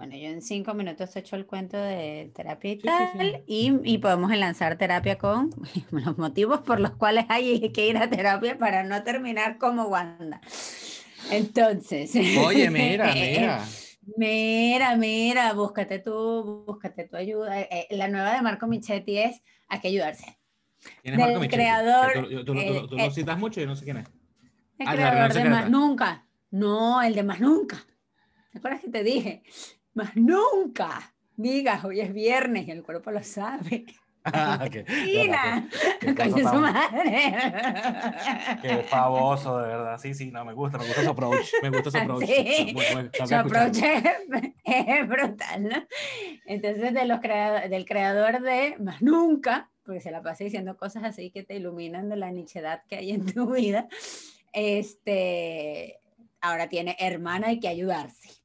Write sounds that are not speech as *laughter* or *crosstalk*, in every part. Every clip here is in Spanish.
Bueno, yo en cinco minutos he hecho el cuento de terapia y tal, Y, y, podemos lanzar terapia con *laughs* los motivos por los cuales hay que ir a terapia para no terminar como Wanda. Entonces. Oye, *laughs* mira, mira. Mira, mira, búscate tú, búscate tu ayuda. Eh, la nueva de Marco Michetti es hay que ayudarse. ¿Quién es Marco Michetti? creador. Tú, lo citas mucho y no sé quién es. El ah, creador de Más Nunca. No, el de Más Nunca. ¿Te acuerdas que te dije? Más nunca digas hoy es viernes y el cuerpo lo sabe. Ah, *laughs* qué, qué, su madre. Qué famoso, de verdad. Sí, sí, no, me gusta, me gusta su approach. Me gusta su approach. Sí, su approach *laughs* es, brutal, ¿no? Entonces, de los del creador de Más Nunca, porque se la pasa diciendo cosas así que te iluminan de la nichedad que hay en tu vida, este, ahora tiene hermana, hay que ayudarse.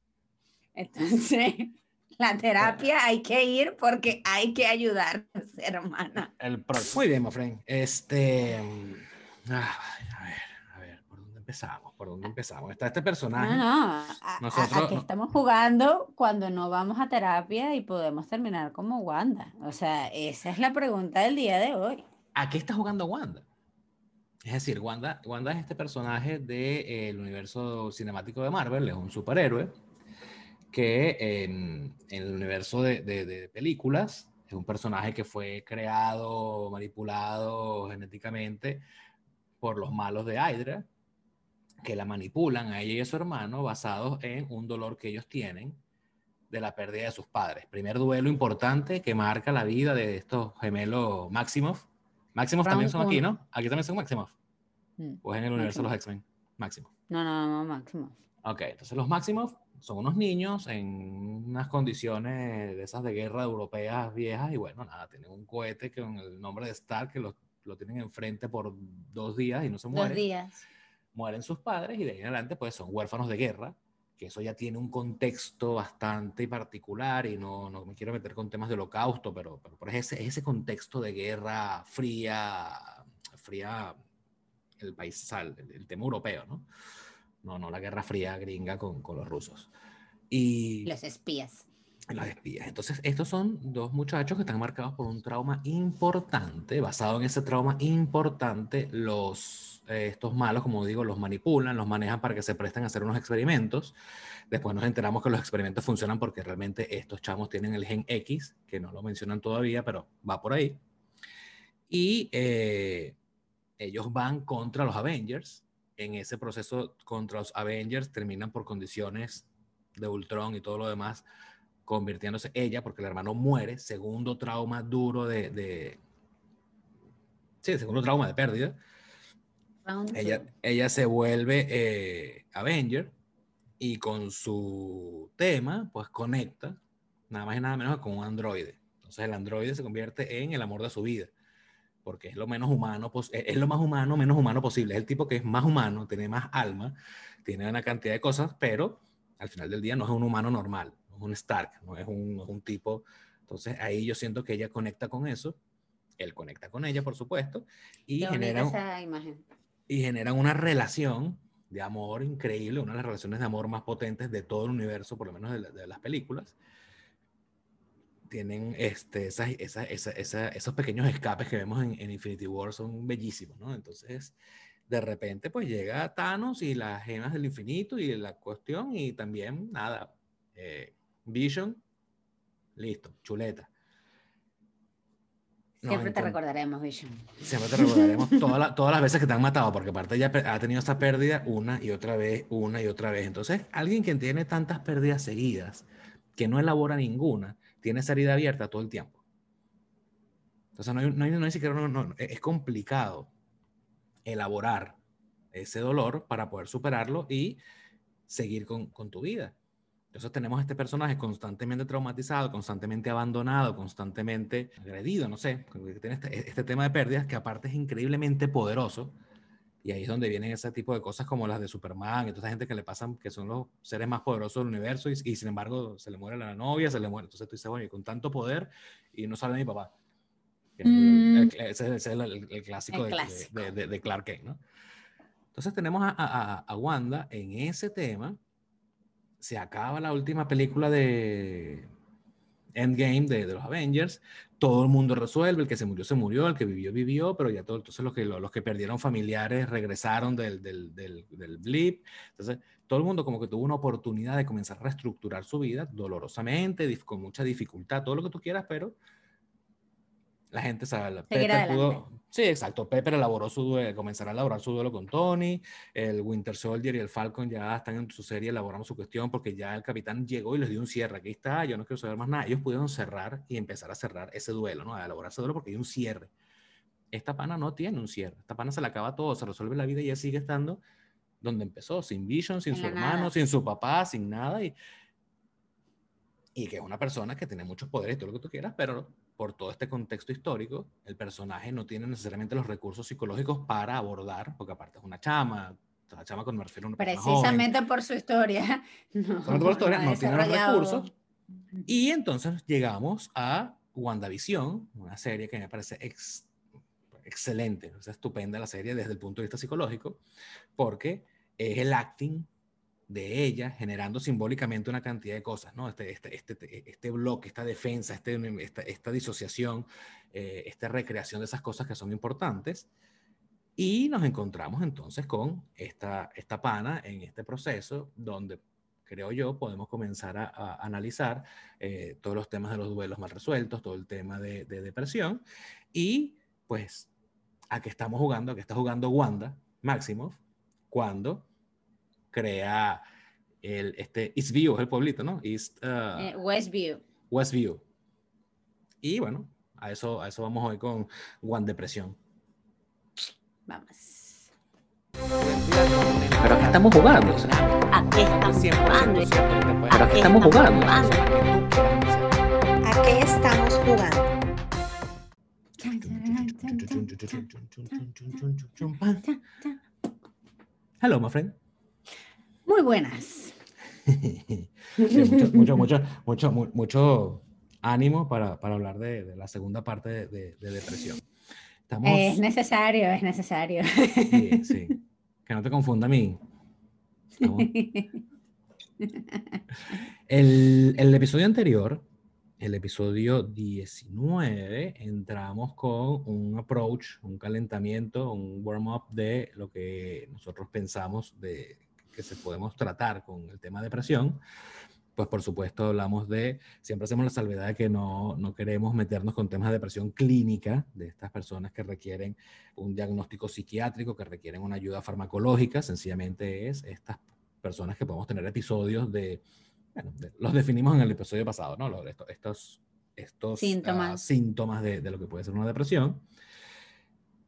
Entonces, *laughs* la terapia hay que ir porque hay que ayudarse, hermana. El Muy bien, Mofren. Este. Ah, a ver, a ver, ¿por dónde empezamos? ¿Por dónde empezamos? Está este personaje. No, no. Nosotros... Aquí estamos jugando cuando no vamos a terapia y podemos terminar como Wanda. O sea, esa es la pregunta del día de hoy. ¿A qué está jugando Wanda? Es decir, Wanda, Wanda es este personaje del de, eh, universo cinemático de Marvel, es un superhéroe que en, el universo de, películas es un personaje que fue creado, manipulado genéticamente por los malos de Hydra, que la manipulan a ella y a su hermano basados en un dolor que ellos tienen de la pérdida de sus padres. Primer duelo importante que marca la vida de estos gemelos Maximoff. Maximoff también son aquí, ¿no? Aquí también son Maximoff. Pues en el universo de los X-Men. Maximoff. No, no, no, Maximoff. Ok, entonces los Maximoff son unos niños en unas condiciones de esas de guerra europeas viejas y bueno, nada, tienen un cohete con el nombre de Stark que lo, lo tienen enfrente por dos días y no se mueren. Dos días. Mueren sus padres y de ahí en adelante pues son huérfanos de guerra, que eso ya tiene un contexto bastante particular y no, no me quiero meter con temas de holocausto, pero, pero, pero es ese, ese contexto de guerra fría, fría, el país, el, el tema europeo, ¿no? No, no la Guerra Fría gringa con, con los rusos. Y... Los espías. Los espías. Entonces, estos son dos muchachos que están marcados por un trauma importante. Basado en ese trauma importante, los, eh, estos malos, como digo, los manipulan, los manejan para que se presten a hacer unos experimentos. Después nos enteramos que los experimentos funcionan porque realmente estos chamos tienen el gen X, que no lo mencionan todavía, pero va por ahí. Y eh, ellos van contra los Avengers en ese proceso contra los Avengers terminan por condiciones de Ultron y todo lo demás, convirtiéndose ella, porque el hermano muere, segundo trauma duro de, de sí, segundo trauma de pérdida. Ella, ella, se vuelve eh, Avenger y con su tema, pues conecta nada más y nada menos con un androide. Entonces el androide se convierte en el amor de su vida porque es lo menos humano, es lo más humano, menos humano posible. Es el tipo que es más humano, tiene más alma, tiene una cantidad de cosas, pero al final del día no es un humano normal, no es un Stark, no es un, un tipo. Entonces ahí yo siento que ella conecta con eso, él conecta con ella, por supuesto, y genera, y genera una relación de amor increíble, una de las relaciones de amor más potentes de todo el universo, por lo menos de, de las películas tienen este, esas, esos pequeños escapes que vemos en, Infinity War son bellísimos, ¿no? Entonces, de repente, pues llega Thanos y las gemas del infinito y la cuestión, y también, nada, eh, Vision, listo, chuleta. Siempre te recordaremos, Vision. Siempre te recordaremos todas, todas las veces que te han matado, porque aparte ya ha tenido esta pérdida una y otra vez, una y otra vez. Entonces, alguien que tiene tantas pérdidas seguidas, que no elabora ninguna, tiene esa herida abierta todo el tiempo. Entonces no hay, no hay, no hay siquiera, no, es complicado elaborar ese dolor para poder superarlo y seguir con, con tu vida. Entonces tenemos este personaje constantemente traumatizado, constantemente abandonado, constantemente agredido, no sé, tiene este, este tema de pérdidas que aparte es increíblemente poderoso y ahí es donde vienen ese tipo de cosas como las de Superman y toda esa gente que le pasan, que son los seres más poderosos del universo y, sin embargo se le muere la novia, se le muere. Entonces tú dices, bueno, y con tanto poder y no sale mi papá. Mm. Ese, es el, clásico, de, de, Clark Kent, ¿no? Entonces tenemos a, a, a, Wanda en ese tema se acaba la última película de Endgame de, los Avengers, todo el mundo resuelve, el que se murió se murió, el que vivió vivió, pero ya todo, entonces los que, los que perdieron familiares regresaron del, del, del, del blip, entonces todo el mundo como que tuvo una oportunidad de comenzar a reestructurar su vida dolorosamente, con mucha dificultad, todo lo que tú quieras, pero la gente sabe. Pepper pudo, sí, exacto. Pepper elaboró su duelo, comenzará a elaborar su duelo con Tony. El Winter Soldier y el Falcon ya están en su serie elaborando su cuestión porque ya el capitán llegó y les dio un cierre. Aquí está, yo no quiero saber más nada. Ellos pudieron cerrar y empezar a cerrar ese duelo, ¿no? A elaborar ese duelo porque hay un cierre. Esta pana no tiene un cierre. Esta pana se le acaba todo, se resuelve la vida y ella sigue estando donde empezó, sin Vision, sin su hermano, sin su papá, sin nada. Y, y que es una persona que tiene muchos poderes todo lo que tú quieras, pero por todo este contexto histórico, el personaje no tiene necesariamente los recursos psicológicos para abordar, porque aparte es una chama, la chama con me refiero a una Precisamente por su historia. *laughs* No, por su historia, no, tiene los recursos. Y entonces llegamos a WandaVision, una serie que me parece excelente, o sea, estupenda la serie desde el punto de vista psicológico, porque es el acting de ella generando simbólicamente una cantidad de cosas, ¿no? Este, este, este, este bloque, esta defensa, este, esta, esta disociación, eh, esta recreación de esas cosas que son importantes. Y nos encontramos entonces con esta, esta pana en este proceso donde creo yo, podemos comenzar a, analizar eh, todos los temas de los duelos mal resueltos, todo el tema de, de, depresión y pues a qué estamos jugando, a qué está jugando Wanda Maximoff cuando crea el, este, Eastview, es el pueblito, ¿no? East, uh, eh, Westview. Westview. Y bueno, a eso, a eso vamos hoy con One Depresión. Vamos. Pero aquí estamos jugando. ¿A qué estamos jugando? Pero aquí estamos jugando. ¿A qué estamos jugando? Hello, my friend. Muy buenas. mucho, mucho, mucho, mucho, ánimo para, para hablar de, de, la segunda parte de, de depresión. Estamos... Es necesario, es necesario. Sí, sí. Que no te confunda a mí. El, el, episodio anterior, el episodio 19, entramos con un approach, un calentamiento, un warm-up de lo que nosotros pensamos de que se podemos tratar con el tema de depresión, pues por supuesto hablamos de, siempre hacemos la salvedad de que no, no, queremos meternos con temas de depresión clínica, de estas personas que requieren un diagnóstico psiquiátrico, que requieren una ayuda farmacológica, sencillamente es estas personas que podemos tener episodios de, bueno, los definimos en el episodio pasado, ¿no? Estos, estos, estos síntomas, uh, síntomas de, de, lo que puede ser una depresión.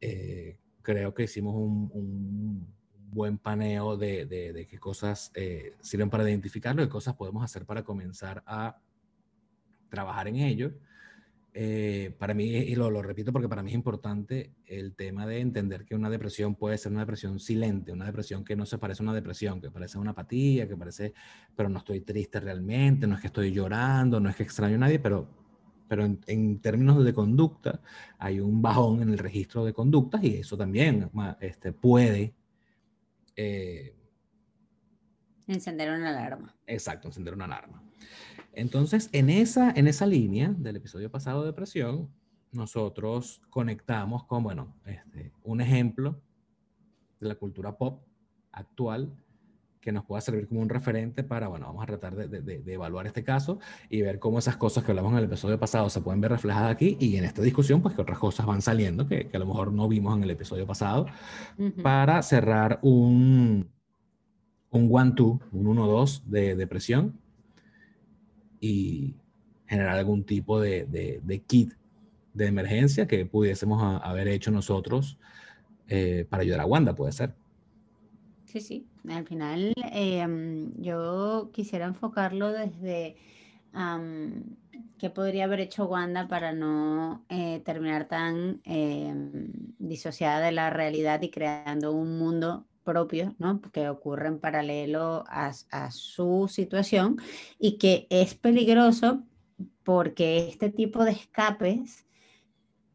Eh, creo que hicimos un, un buen paneo de, de, qué cosas eh, sirven para identificarlo, qué cosas podemos hacer para comenzar a trabajar en ello. Eh, para mí, y lo, lo, repito porque para mí es importante el tema de entender que una depresión puede ser una depresión silente, una depresión que no se parece a una depresión, que parece una apatía, que parece, pero no estoy triste realmente, no es que estoy llorando, no es que extraño a nadie, pero, pero en, en términos de conducta hay un bajón en el registro de conductas y eso también este, puede eh, encender una alarma. Exacto, encender una alarma. Entonces, en esa, en esa línea del episodio pasado de depresión, nosotros conectamos con, bueno, este, un ejemplo de la cultura pop actual que nos pueda servir como un referente para, bueno, vamos a tratar de, de, de, evaluar este caso y ver cómo esas cosas que hablamos en el episodio pasado se pueden ver reflejadas aquí y en esta discusión, pues que otras cosas van saliendo que, que a lo mejor no vimos en el episodio pasado, uh -huh. para cerrar un, un one-two, un 1-2 de depresión y generar algún tipo de, de, kit de emergencia que pudiésemos a, haber hecho nosotros eh, para ayudar a Wanda, puede ser. Sí, sí. Al final, eh, yo quisiera enfocarlo desde qué podría haber hecho Wanda para no eh, terminar tan eh, disociada de la realidad y creando un mundo propio, ¿no? Que ocurre en paralelo a, a su situación y que es peligroso porque este tipo de escapes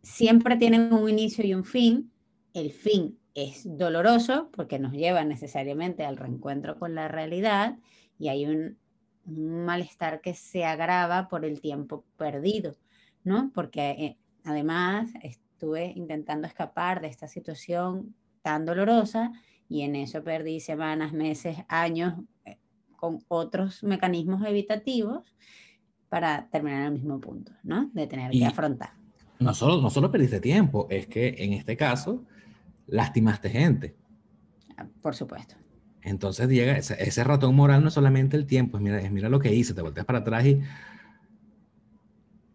siempre tienen un inicio y un fin. El fin es doloroso porque nos lleva necesariamente al reencuentro con la realidad y hay un un malestar que se agrava por el tiempo perdido, ¿no? Porque eh, además estuve intentando escapar de esta situación tan dolorosa y en eso perdí semanas, meses, años eh, con otros mecanismos evitativos para terminar en el mismo punto, ¿no? De tener que afrontar. No solo, no solo perdiste tiempo, es que en este caso lastimaste gente. Ah, por supuesto. Entonces llega ese, ratón moral, no solamente el tiempo, es mira, es mira lo que hice, te volteas para atrás y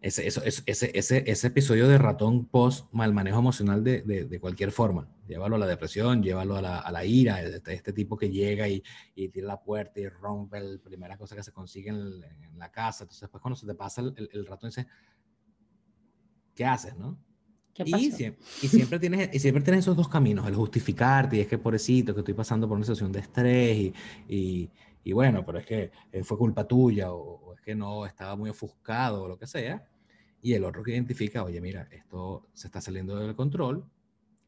ese, eso, ese, ese, ese, episodio de ratón post mal manejo emocional de, de, cualquier forma. Llévalo a la depresión, llévalo a la, a la ira, este, este, tipo que llega y, y, tira la puerta y rompe la primera cosa que se consigue en, la casa. Entonces después cuando se te pasa el, el, ratón dice, ¿qué haces, no? Y, siempre, y, siempre tienes, y siempre tienes esos dos caminos, el justificarte y es que pobrecito, que estoy pasando por una situación de estrés y, y, y bueno, pero es que eh, fue culpa tuya o, o, es que no estaba muy ofuscado o lo que sea y el otro que identifica, oye, mira, esto se está saliendo del control,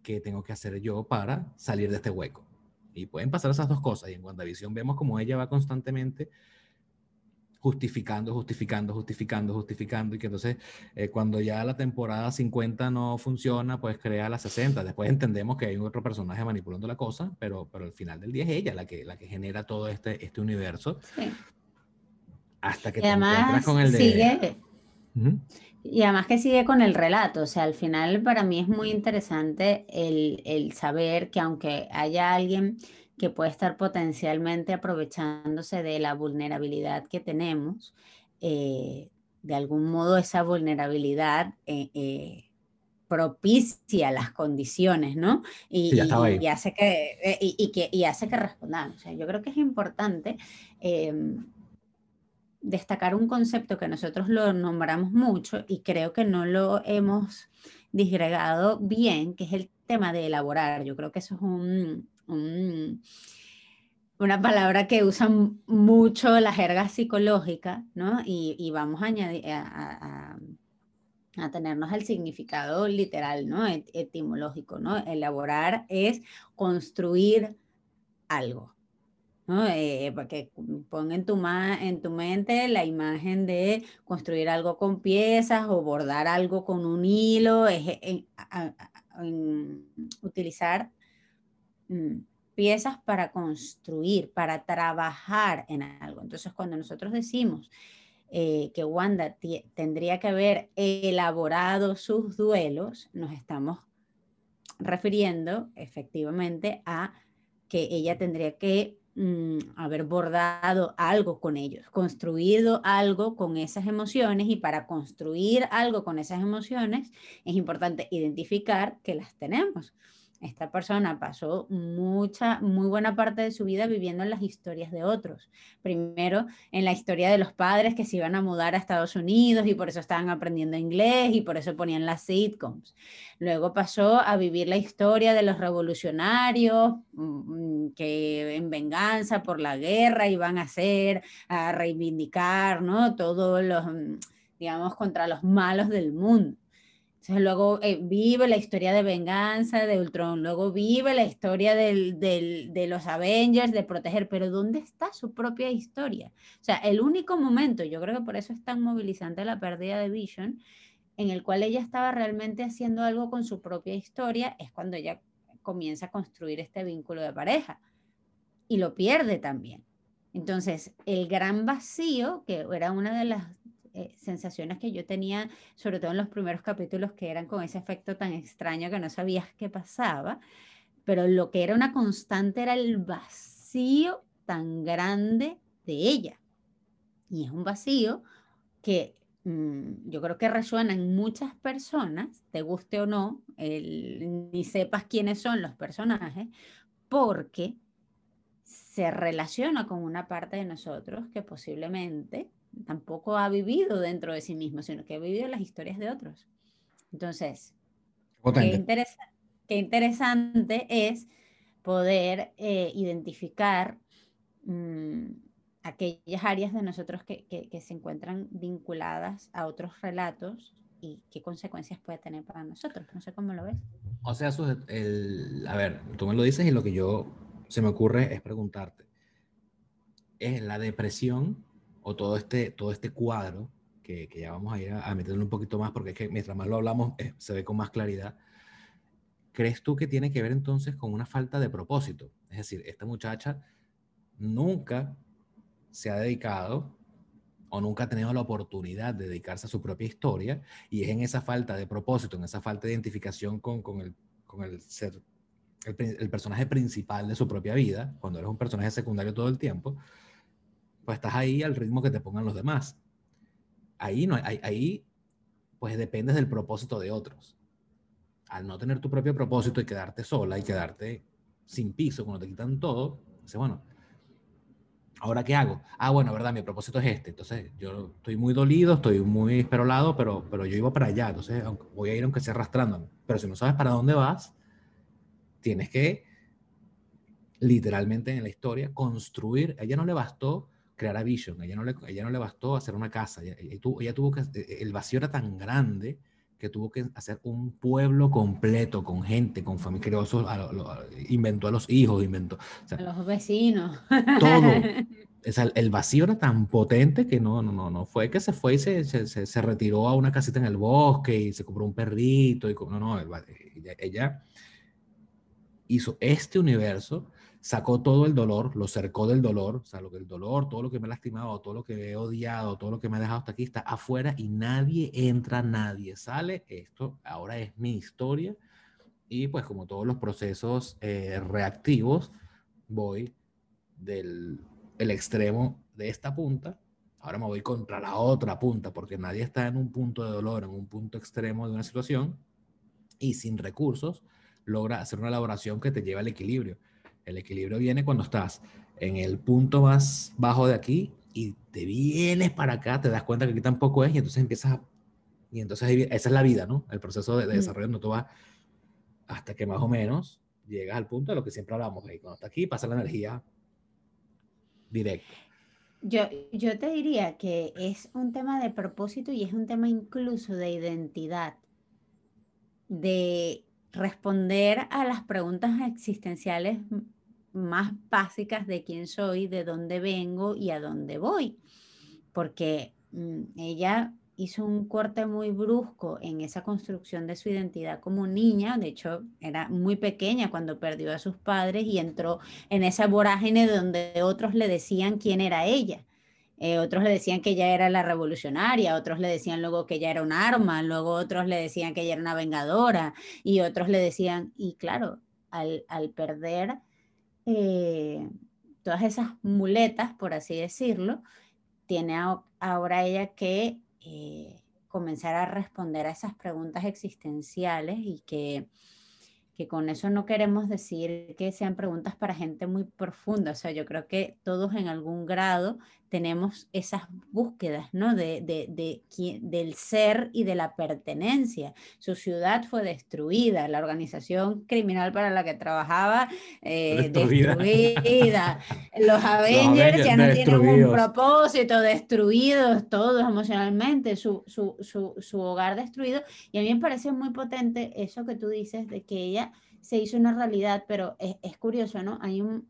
¿qué tengo que hacer yo para salir de este hueco? Y pueden pasar esas dos cosas. Y en WandaVision vemos como ella va constantemente justificando, justificando, justificando, justificando, y que entonces eh, cuando ya la temporada 50 no funciona, pues crea la 60. Después entendemos que hay otro personaje manipulando la cosa, pero, pero al final del día es ella la que, la que genera todo este, este universo. Hasta que te encuentras con el de... Sigue, y además que sigue con el relato, o sea, al final para mí es muy interesante el, saber que aunque haya alguien que puede estar potencialmente aprovechándose de la vulnerabilidad que tenemos, eh, de algún modo esa vulnerabilidad eh, eh, propicia las condiciones, ¿no? Y, hace que, y, que, y hace que respondamos. O sea, yo creo que es importante em, destacar un concepto que nosotros lo nombramos mucho y creo que no lo hemos disgregado bien, que es el tema de elaborar. Yo creo que eso es un, una palabra que usan mucho la jerga psicológica, ¿no? Y, vamos a añadir a, a, tenernos el significado literal, ¿no? etimológico, ¿no? Elaborar es construir algo, ¿no? Eh, porque pon en tu, en tu mente la imagen de construir algo con piezas o bordar algo con un hilo, es, eh, utilizar mm, piezas para construir, para trabajar en algo. Entonces, cuando nosotros decimos eh, que Wanda tendría que haber elaborado sus duelos, nos estamos refiriendo efectivamente a que ella tendría que Mm, haber bordado algo con ellos, construido algo con esas emociones y para construir algo con esas emociones es importante identificar que las tenemos esta persona pasó mucha, muy buena parte de su vida viviendo en las historias de otros. Primero, en la historia de los padres que se iban a mudar a Estados Unidos y por eso estaban aprendiendo inglés y por eso ponían las sitcoms. Luego pasó a vivir la historia de los revolucionarios mm, que en venganza por la guerra iban a hacer, a reivindicar, ¿no? Todos los, mm, digamos, contra los malos del mundo. Entonces luego eh, vive la historia de venganza de Ultron, luego vive la historia de los Avengers, de proteger, pero ¿dónde está su propia historia? O sea, el único momento, yo creo que por eso es tan movilizante la pérdida de Vision, en el cual ella estaba realmente haciendo algo con su propia historia, es cuando ella comienza a construir este vínculo de pareja y lo pierde también. Entonces, el gran vacío, que era una de las eh, sensaciones que yo tenía, sobre todo en los primeros capítulos, que eran con ese efecto tan extraño que no sabías qué pasaba, pero lo que era una constante era el vacío tan grande de ella. Y es un vacío que mm, yo creo que resuena en muchas personas, te guste o no, ni sepas quiénes son los personajes, porque se relaciona con una parte de nosotros que posiblemente tampoco ha vivido dentro de sí mismo, sino que ha vivido las historias de otros. Entonces, qué, interesante es poder eh, identificar mm, aquellas áreas de nosotros que, se encuentran vinculadas a otros relatos y qué consecuencias puede tener para nosotros. No sé cómo lo ves. O sea, el, a ver, tú me lo dices y lo que yo se me ocurre es preguntarte, ¿es la depresión o todo este, todo este cuadro, que, que ya vamos a ir a, a, meterlo un poquito más, porque es que mientras más lo hablamos eh, se ve con más claridad, ¿crees tú que tiene que ver entonces con una falta de propósito? Es decir, esta muchacha nunca se ha dedicado o nunca ha tenido la oportunidad de dedicarse a su propia historia y es en esa falta de propósito, en esa falta de identificación con, con, el, con el ser el, el, personaje principal de su propia vida, cuando eres un personaje secundario todo el tiempo, pues estás ahí al ritmo que te pongan los demás. Ahí, no, ahí, ahí pues dependes del propósito de otros. Al no tener tu propio propósito y quedarte sola y quedarte sin piso cuando te quitan todo, dices, bueno, ¿ahora qué hago? Ah, bueno, verdad, mi propósito es este. Entonces, yo estoy muy dolido, estoy muy esperolado, pero, pero yo iba para allá. Entonces, voy a ir aunque sea arrastrándome. Pero si no sabes para dónde vas, tienes que, literalmente en la historia, construir. A ella no le bastó crear a Vision, ella no le, ella no le bastó hacer una casa. Ella, ella, tuvo, ella tuvo que, el vacío era tan grande que tuvo que hacer un pueblo completo con gente, con familia, inventó a los hijos, inventó. O sea, a los vecinos. Todo. *laughs* O sea, el vacío era tan potente que no, no, no, no fue que se fue y se, se, se retiró a una casita en el bosque y se compró un perrito. Y, no, no, ella, ella hizo este universo, sacó todo el dolor, lo cercó del dolor, o sea, lo que el dolor, todo lo que me ha lastimado, todo lo que he odiado, todo lo que me ha dejado hasta aquí está afuera y nadie entra, nadie sale. Esto ahora es mi historia y pues como todos los procesos eh, reactivos, voy del el extremo de esta punta, ahora me voy contra la otra punta porque nadie está en un punto de dolor, en un punto extremo de una situación y sin recursos logra hacer una elaboración que te lleva al equilibrio. El equilibrio viene cuando estás en el punto más bajo de aquí y te vienes para acá, te das cuenta que aquí tampoco es y entonces empiezas a... Y entonces esa es la vida, ¿no? El proceso de, de desarrollo no tú vas hasta que más o menos llegas al punto de lo que siempre hablamos. Ahí. Cuando está aquí pasa la energía directa. Yo, yo te diría que es un tema de propósito y es un tema incluso de identidad, de responder a las preguntas existenciales más básicas de quién soy, de dónde vengo y a dónde voy. Porque mmm, ella hizo un corte muy brusco en esa construcción de su identidad como niña, de hecho era muy pequeña cuando perdió a sus padres y entró en esa vorágine donde otros le decían quién era ella. Eh, otros le decían que ella era la revolucionaria, otros le decían luego que ella era un arma, luego otros le decían que ella era una vengadora y otros le decían, y claro, al, al perder eh, todas esas muletas, por así decirlo, tiene a, ahora ella que eh, comenzar a responder a esas preguntas existenciales y que que con eso no queremos decir que sean preguntas para gente muy profunda, o sea, yo creo que todos en algún grado tenemos esas búsquedas, ¿no? De, de, de, del ser y de la pertenencia. Su ciudad fue destruida, la organización criminal para la que trabajaba eh, destruida. destruida. *laughs* Los Avengers, Los ya no tienen un propósito, destruidos todos emocionalmente, su, su, su, su hogar destruido. Y a mí me parece muy potente eso que tú dices de que ella se hizo una realidad, pero es, es curioso, ¿no? Hay un,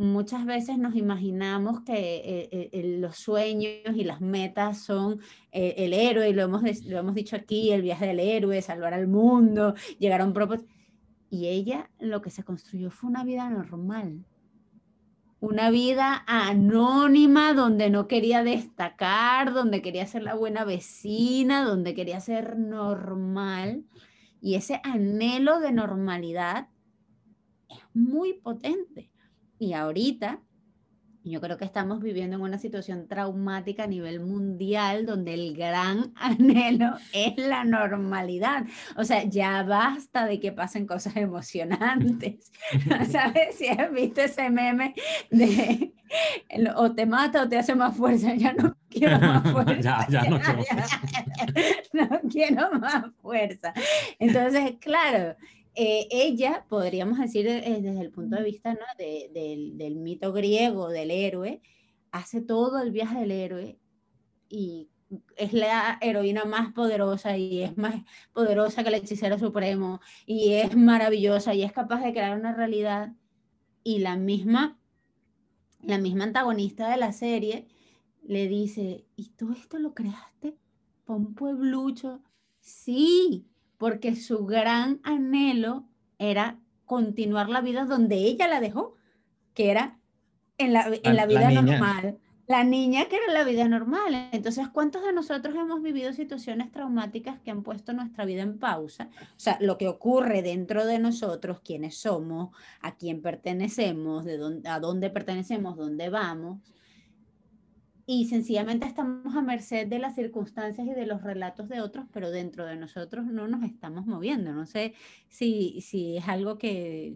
muchas veces nos imaginamos que eh, eh, los sueños y las metas son eh, el héroe, y lo hemos, lo hemos dicho aquí, el viaje del héroe, salvar al mundo, llegar a un propósito. Y ella lo que se construyó fue una vida normal, una vida anónima donde no quería destacar, donde quería ser la buena vecina, donde quería ser normal. Y ese anhelo de normalidad es muy potente. Y ahorita yo creo que estamos viviendo en una situación traumática a nivel mundial donde el gran *laughs* anhelo es la normalidad. O sea, ya basta de que pasen cosas emocionantes. *laughs* *laughs* ¿Sabes? Si has visto ese meme de o te mata o te hace más fuerza, ya no quiero más fuerza. ya, ya, no, quiero no quiero más fuerza. Entonces, claro, eh, ella, podríamos decir eh, desde el punto de vista ¿no? de, de, del mito griego del héroe, hace todo el viaje del héroe y es la heroína más poderosa y es más poderosa que el hechicero supremo y es maravillosa y es capaz de crear una realidad y la misma la misma antagonista de la serie le dice, ¿y tú esto lo creaste un pueblucho? Sí, porque su gran anhelo era continuar la vida donde ella la dejó, que era en la, en la vida normal. La niña que era la vida normal. Entonces, ¿cuántos de nosotros hemos vivido situaciones traumáticas que han puesto nuestra vida en pausa? O sea, lo que ocurre dentro de nosotros, quiénes somos, a quién pertenecemos, de dónde, a dónde pertenecemos, dónde vamos. Y sencillamente estamos a merced de las circunstancias y de los relatos de otros, pero dentro de nosotros no nos estamos moviendo. No sé si, si es algo que,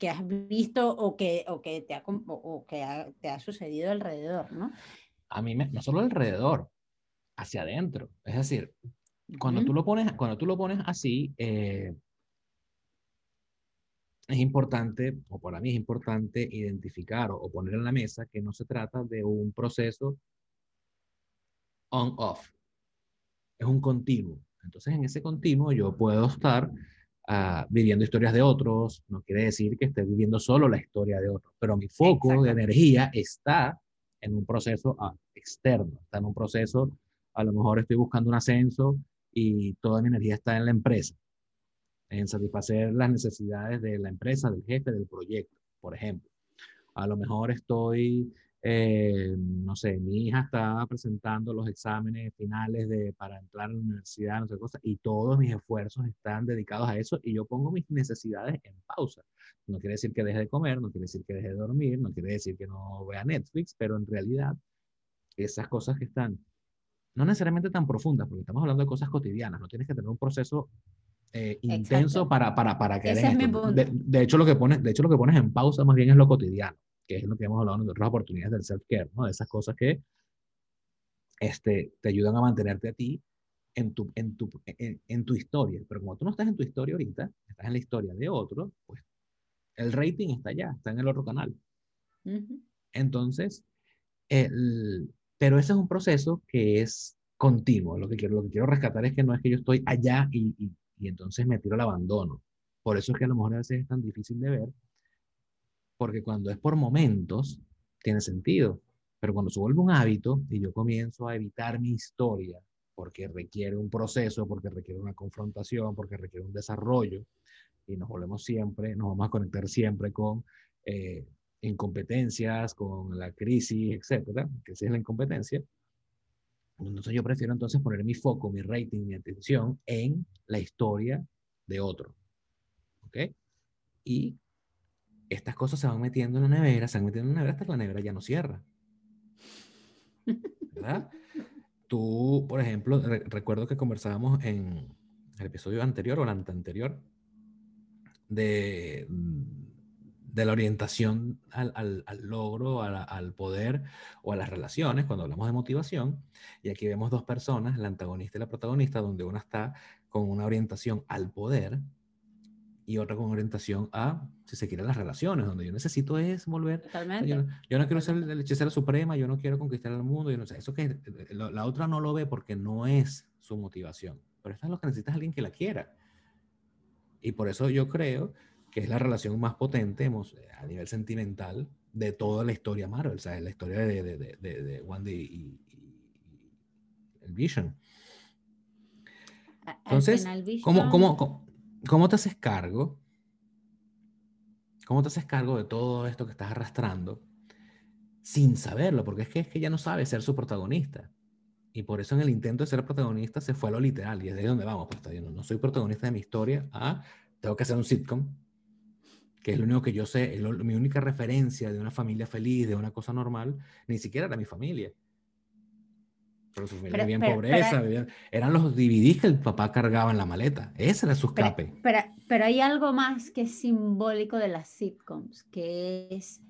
que has visto o que, o que, te, ha, o que te ha sucedido alrededor, ¿no? A mí, me, no solo alrededor, hacia adentro. Es decir, cuando, tú, lo pones, cuando tú lo pones así, eh, es importante, o para mí es importante, identificar o, poner en la mesa que no se trata de un proceso on-off. Es un continuo. Entonces, en ese continuo yo puedo estar viviendo historias de otros, no quiere decir que esté viviendo solo la historia de otros, pero mi foco de energía está en un proceso ah, externo, está en un proceso, a lo mejor estoy buscando un ascenso y toda mi energía está en la empresa, en satisfacer las necesidades de la empresa, del jefe, del proyecto, por ejemplo. A lo mejor estoy eh, no sé, mi hija está presentando los exámenes finales de, para entrar a la universidad, no sé cosas, y todos mis esfuerzos están dedicados a eso y yo pongo mis necesidades en pausa. No quiere decir que deje de comer, no quiere decir que deje de dormir, no quiere decir que no vea Netflix, pero en realidad esas cosas que están no necesariamente tan profundas, porque estamos hablando de cosas cotidianas, no tienes que tener un proceso eh, intenso para, para, para que... Ese es mi De, de, hecho, lo que pones, de hecho, lo que pones en pausa más bien es lo cotidiano que es lo que hemos hablado en otras oportunidades del self-care, ¿no? De esas cosas que este, te ayudan a mantenerte a ti en tu, en, tu, en, tu historia. Pero como tú no estás en tu historia ahorita, estás en la historia de otro, pues el rating está allá, está en el otro canal. Entonces, el, pero ese es un proceso que es continuo. Lo que, quiero, lo que quiero rescatar es que no es que yo estoy allá y, y, y entonces me tiro al abandono. Por eso es que a lo mejor a veces es tan difícil de ver, porque cuando es por momentos, tiene sentido. Pero cuando se vuelve un hábito y yo comienzo a evitar mi historia, porque requiere un proceso, porque requiere una confrontación, porque requiere un desarrollo, y nos volvemos siempre, nos vamos a conectar siempre con eh, incompetencias, con la crisis, etcétera, que es la incompetencia. Entonces yo prefiero entonces poner mi foco, mi rating, mi atención en la historia de otro. ¿Ok? Y estas cosas se van metiendo en la nevera, se van metiendo en la nevera hasta que la nevera ya no cierra. ¿Verdad? Tú, por ejemplo, recuerdo que conversábamos en el episodio anterior o el anterior de, de la orientación al, al, al logro, al poder o a las relaciones, cuando hablamos de motivación. Y aquí vemos dos personas, la antagonista y la protagonista, donde una está con una orientación al poder y otra con orientación a, si se quiere, las relaciones, donde yo necesito es volver. Totalmente. Yo, no quiero ser la hechicera suprema, yo no quiero conquistar el mundo, yo no sé, eso que la, otra no lo ve porque no es su motivación, pero esto es lo que necesitas alguien que la quiera. Y por eso yo creo que es la relación más potente a nivel sentimental de toda la historia Marvel, o sea, la historia de, de, de, de Wanda y, y, el Vision. Entonces, ¿cómo, cómo, ¿Cómo te haces cargo? ¿Cómo te haces cargo de todo esto que estás arrastrando sin saberlo? Porque es que, es que ella no sabe ser su protagonista. Y por eso en el intento de ser protagonista se fue a lo literal. Y es de ahí donde vamos. Pues, no, no soy protagonista de mi historia. Ah, tengo que hacer un sitcom. Que es lo único que yo sé. mi única referencia de una familia feliz, de una cosa normal, ni siquiera era mi familia pero su familia bien pobreza, eran los DVDs que el papá cargaba en la maleta. Ese era su escape. Pero, pero, hay algo más que es simbólico de las sitcoms, que es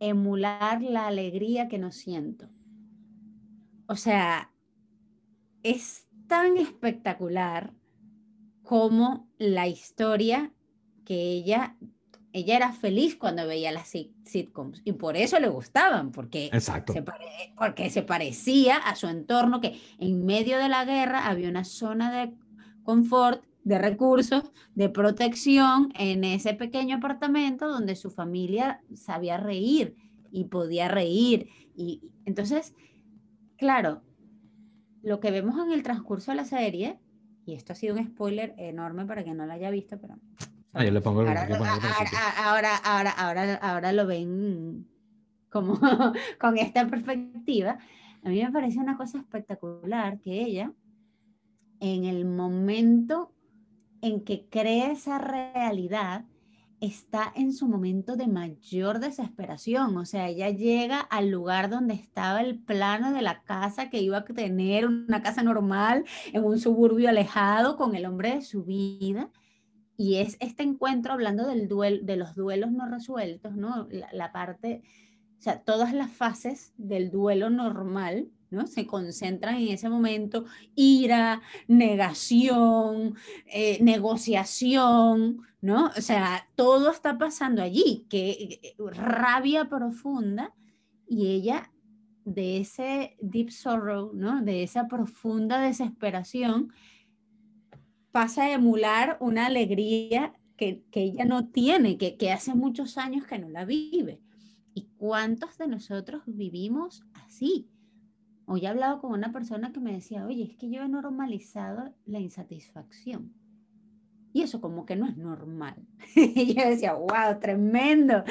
emular la alegría que no siento. O sea, es tan espectacular como la historia que ella ella era feliz cuando veía las sitcoms y por eso le gustaban, porque, Se, porque se parecía a su entorno, que en medio de la guerra había una zona de confort, de recursos, de protección en ese pequeño apartamento donde su familia sabía reír y podía reír. Y entonces, claro, lo que vemos en el transcurso de la serie, y esto ha sido un spoiler enorme para quien no lo haya visto, pero... Ah, yo le pongo el, ahora, yo pongo el ahora, ahora, ahora, ahora, lo ven como *laughs* con esta perspectiva. A mí me parece una cosa espectacular que ella, en el momento en que crea esa realidad, está en su momento de mayor desesperación. O sea, ella llega al lugar donde estaba el plano de la casa que iba a tener, una casa normal, en un suburbio alejado con el hombre de su vida. Y es este encuentro hablando del duel, de los duelos no resueltos, ¿no? La, parte, o sea, todas las fases del duelo normal, ¿no? Se concentran en ese momento, ira, negación, eh, negociación, ¿no? O sea, todo está pasando allí, que eh, rabia profunda y ella de ese deep sorrow, ¿no? De esa profunda desesperación pasa a emular una alegría que, ella no tiene, que, que hace muchos años que no la vive. ¿Y cuántos de nosotros vivimos así? Hoy he hablado con una persona que me decía, oye, es que yo he normalizado la insatisfacción. Y eso como que no es normal. *laughs* y yo decía, wow, tremendo.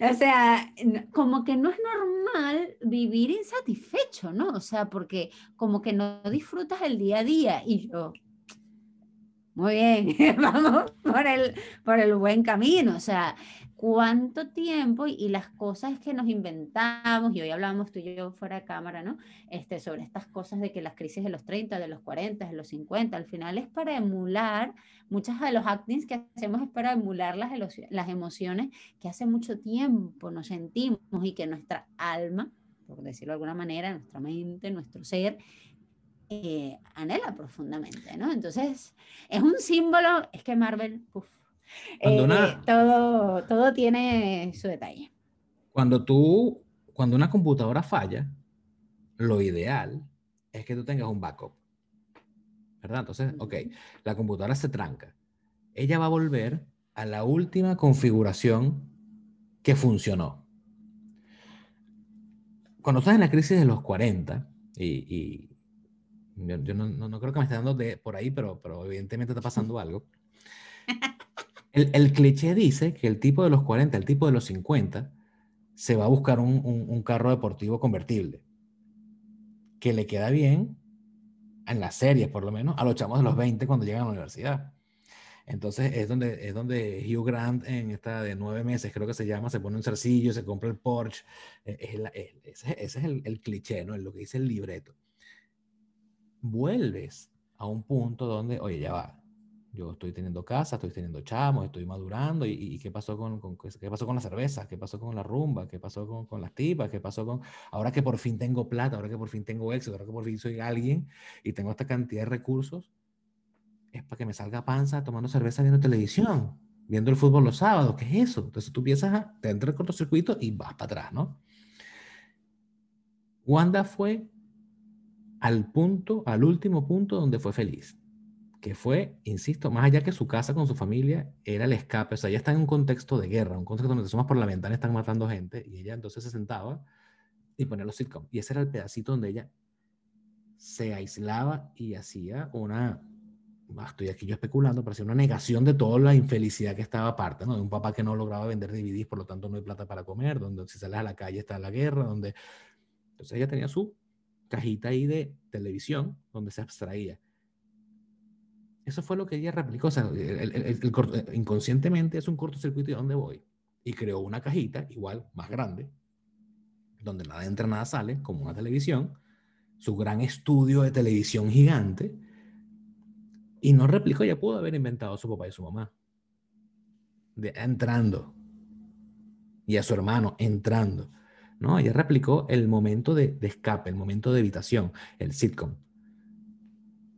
O sea, como que no es normal vivir insatisfecho, ¿no? O sea, porque como que no disfrutas el día a día. Y yo, muy bien, *laughs* vamos por el, por el buen camino. O sea, cuánto tiempo y, las cosas que nos inventamos, y hoy hablamos tú y yo fuera de cámara, ¿no? Este, sobre estas cosas de que las crisis de los 30, de los 40, de los 50, al final es para emular, muchas de los actings que hacemos es para emular las, las emociones que hace mucho tiempo nos sentimos y que nuestra alma, por decirlo de alguna manera, nuestra mente, nuestro ser, eh, anhela profundamente, ¿no? Entonces, es un símbolo, es que Marvel, eh, todo, todo tiene su detalle. Cuando tú, cuando una computadora falla, lo ideal es que tú tengas un backup. ¿Verdad? Entonces, ok, la computadora se tranca. Ella va a volver a la última configuración que funcionó. Cuando estás en la crisis de los 40, y, yo, no, no, creo que me esté dando de, por ahí, pero, pero evidentemente está pasando algo. *laughs* El, el, cliché dice que el tipo de los 40, el tipo de los 50, se va a buscar un, un, carro deportivo convertible. Que le queda bien, en las series por lo menos, a los chamos de los 20 cuando llegan a la universidad. Entonces es donde, es donde Hugh Grant en esta de nueve meses, creo que se llama, se pone un cercillo, se compra el Porsche. E, es ese, es el, el, cliché, ¿no? Es lo que dice el libreto. Vuelves a un punto donde, oye, ya va, yo estoy teniendo casa, estoy teniendo chamos, estoy madurando. ¿Y, qué, pasó con, qué pasó con la cerveza? ¿Qué pasó con la rumba? ¿Qué pasó con, con, las tipas? ¿Qué pasó con... Ahora que por fin tengo plata, ahora que por fin tengo éxito, ahora que por fin soy alguien y tengo esta cantidad de recursos, es para que me salga panza tomando cerveza viendo televisión, viendo el fútbol los sábados. ¿Qué es eso? Entonces tú piensas, a, te entra el cortocircuito y vas para atrás, ¿no? Wanda fue al punto, al último punto donde fue feliz que fue, insisto, más allá que su casa con su familia, era el escape. O sea, ella está en un contexto de guerra, un contexto donde somos por la ventana, están matando gente, y ella entonces se sentaba y ponía los sitcoms. Y ese era el pedacito donde ella se aislaba y hacía una, ah, estoy aquí yo especulando, pero hacía una negación de toda la infelicidad que estaba aparte, ¿no? De un papá que no lograba vender DVDs, por lo tanto no hay plata para comer, donde si sales a la calle está la guerra, donde... Entonces ella tenía su cajita ahí de televisión donde se abstraía eso fue lo que ella replicó. O sea, el, inconscientemente es un cortocircuito de dónde voy. Y creó una cajita, igual, más grande, donde nada entra, nada sale, como una televisión, su gran estudio de televisión gigante, y no replicó, ya pudo haber inventado a su papá y su mamá. De, entrando. Y a su hermano entrando. No, ella replicó el momento de, de escape, el momento de evitación, el sitcom.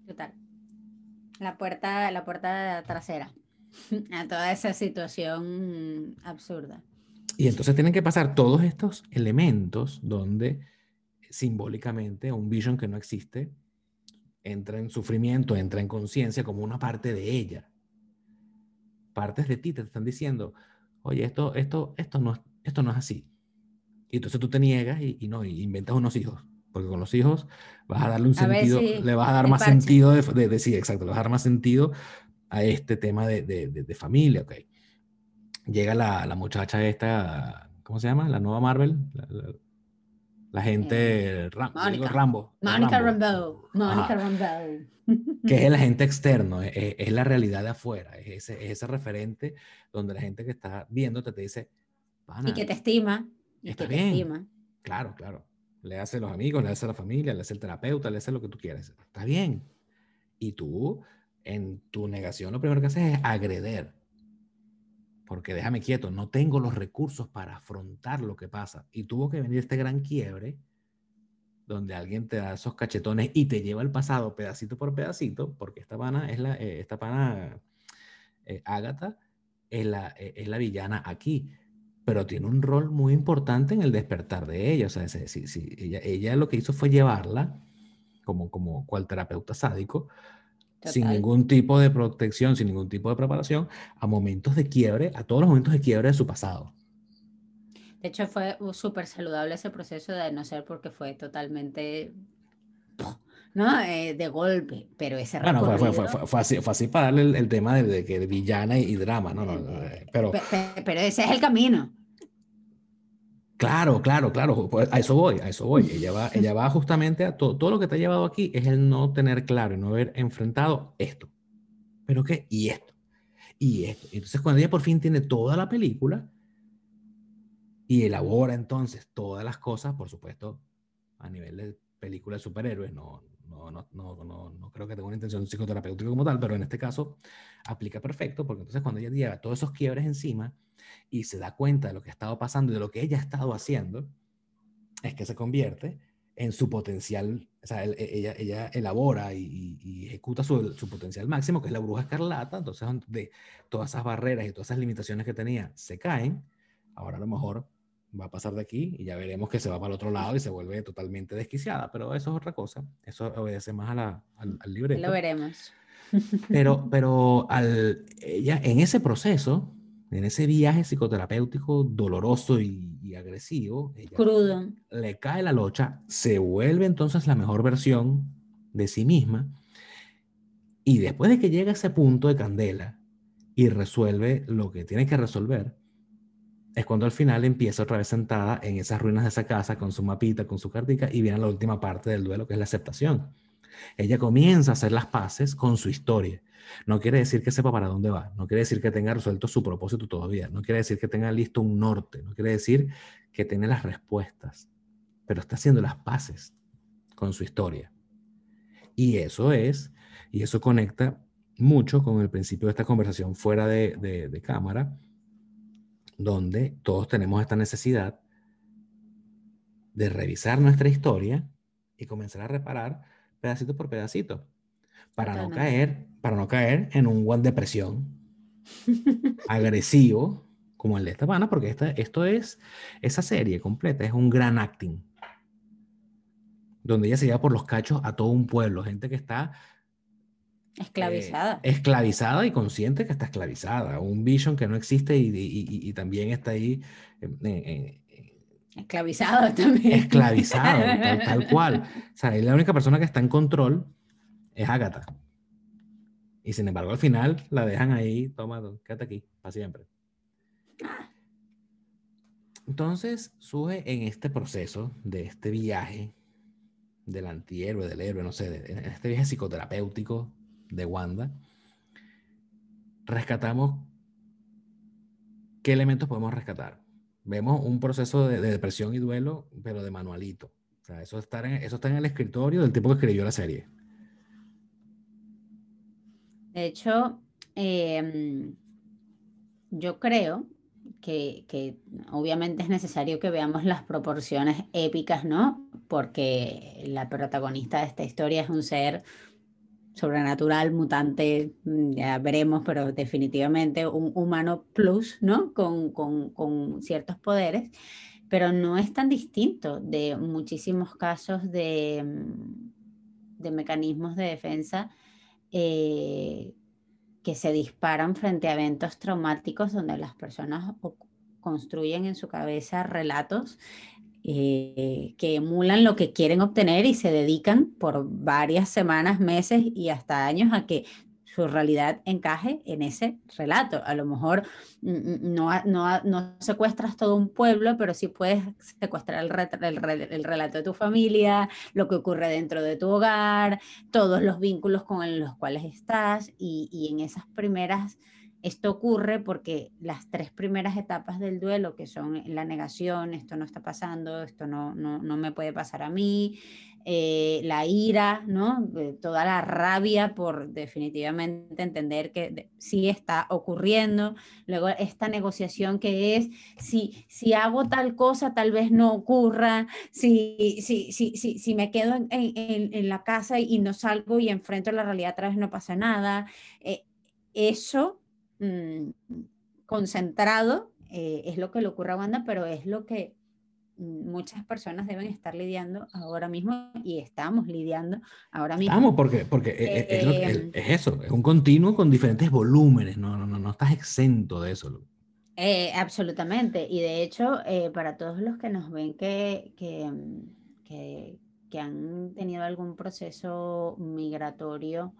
Total la puerta, la puerta trasera *laughs* a toda esa situación absurda. Y entonces tienen que pasar todos estos elementos donde simbólicamente un vision que no existe entra en sufrimiento, entra en conciencia como una parte de ella. Partes de ti te están diciendo, oye, esto, esto, esto, no, esto no es así. Y entonces tú te niegas y, no, inventas unos hijos. Porque con los hijos vas a darle un sentido, le vas a dar más sentido de, de, sí, exacto, le vas a dar más sentido a este tema de, de familia, ok. Llega la, la, muchacha esta, ¿cómo se llama? La nueva Marvel, la, gente eh, Rambo. Mónica Rambo. Mónica Rambo. Que es el *laughs* agente externo, es, es, la realidad de afuera, es ese, es ese referente donde la gente que está viéndote te dice, y que te estima. Y está bien. Estima. Claro, claro. Le hace a los amigos, le hace a la familia, le hace el terapeuta, le hace lo que tú quieras. Está bien. Y tú, en tu negación, lo primero que haces es agreder. Porque déjame quieto, no tengo los recursos para afrontar lo que pasa. Y tuvo que venir este gran quiebre donde alguien te da esos cachetones y te lleva el pasado pedacito por pedacito, porque esta pana es la, eh, esta pana eh, Ágata es la, eh, es la villana aquí pero tiene un rol muy importante en el despertar de ella. O sea, si, si, ella, ella, lo que hizo fue llevarla, como, como cual terapeuta sádico, sin ningún tipo de protección, sin ningún tipo de preparación, a momentos de quiebre, a todos los momentos de quiebre de su pasado. De hecho, fue súper saludable ese proceso de no ser porque fue totalmente ¿no? Eh, de golpe, pero ese bueno, fue, fue, fue, fue, así, fue, así, para darle el, tema de, que villana y, drama, ¿no? no, eh, pero, pero, ese es el camino. Claro, claro, claro, pues, a eso voy, a eso voy. Ella va, ella va justamente a todo, todo lo que te ha llevado aquí es el no tener claro y no haber enfrentado esto. ¿Pero qué? Y esto. Y esto. Entonces, cuando ella por fin tiene toda la película y elabora entonces todas las cosas, por supuesto, a nivel de película de superhéroes, no, no, no, no, no, creo que tenga una intención psicoterapéutica como tal, pero en este caso aplica perfecto, porque entonces cuando ella lleva todos esos quiebres encima y se da cuenta de lo que ha estado pasando y de lo que ella ha estado haciendo, es que se convierte en su potencial, o sea, e, ella, ella elabora y, ejecuta su, su, potencial máximo, que es la bruja escarlata, entonces de todas esas barreras y todas esas limitaciones que tenía se caen, ahora a lo mejor va a pasar de aquí y ya veremos que se va para el otro lado y se vuelve totalmente desquiciada, pero eso es otra cosa, eso obedece más a la, al, al libreto. Lo veremos. *laughs* Pero, pero al, ella, en ese proceso, en ese viaje psicoterapéutico doloroso y, y agresivo, crudo, le cae la locha, se vuelve entonces la mejor versión de sí misma y después de que llega a ese punto de candela y resuelve lo que tiene que resolver, es cuando al final empieza otra vez sentada en esas ruinas de esa casa con su mapita, con su cartica, y viene la última parte del duelo, que es la aceptación. Ella comienza a hacer las paces con su historia. No quiere decir que sepa para dónde va, no quiere decir que tenga resuelto su propósito todavía, no quiere decir que tenga listo un norte, no quiere decir que tiene las respuestas, pero está haciendo las paces con su historia. Y eso es, y eso conecta mucho con el principio de esta conversación fuera de, de, de cámara, donde todos tenemos esta necesidad de revisar nuestra historia y comenzar a reparar pedacito por pedacito para no caer, para no caer en un one depresión agresivo como el de esta pana, porque esta, esto es, esa serie completa es un gran acting, donde ella se lleva por los cachos a todo un pueblo, gente que está Esclavizada. Eh, esclavizada y consciente que está esclavizada. Un vision que no existe y, y, y también está ahí. Eh, esclavizado también. Esclavizado, *laughs* tal, cual. O sea, la única persona que está en control es Agatha. Y sin embargo, al final la dejan ahí, toma, quédate aquí, para siempre. Entonces, sube en este proceso de este viaje del antihéroe, del héroe, no sé, en este viaje psicoterapéutico de Wanda, rescatamos qué elementos podemos rescatar. Vemos un proceso de, depresión y duelo, pero de manualito. Eso está, en, eso está en el escritorio del tipo que escribió la serie. De hecho, em, yo creo que, que, obviamente es necesario que veamos las proporciones épicas, ¿no? Porque la protagonista de esta historia es un ser sobrenatural, mutante, mm, ya veremos, pero definitivamente un humano plus, ¿no? Con, con, con ciertos poderes, pero no es tan distinto de muchísimos casos de, mm, de mecanismos de defensa eh, que se disparan frente a eventos traumáticos donde las personas construyen en su cabeza relatos eh, que emulan lo que quieren obtener y se dedican por varias semanas, meses y hasta años a que su realidad encaje en ese relato. A lo mejor mm, mm, no, no, no secuestras todo un pueblo, pero sí puedes secuestrar el, el, relato de tu familia, lo que ocurre dentro de tu hogar, todos los vínculos con los cuales estás y, y en esas primeras esto ocurre porque las tres primeras etapas del duelo, que son la negación, esto no está pasando, esto no, no, no me puede pasar a mí, eh, la ira, ¿no? toda la rabia por definitivamente entender que sí está ocurriendo, luego esta negociación que es, si, si hago tal cosa, tal vez no ocurra, si, si, si, si, si me quedo en, la casa y no salgo y enfrento la realidad, otra vez no pasa nada. Eh, eso Mm, concentrado, eh, es lo que le ocurre a Wanda, pero es lo que mm, muchas personas deben estar lidiando ahora mismo y estamos lidiando ahora mismo. Estamos, porque, porque eh, eh, es, eso, es un continuo con diferentes volúmenes, no, no, no, estás exento de eso. absolutamente, y de hecho, para todos los que nos ven que, que, que, que han tenido algún proceso migratorio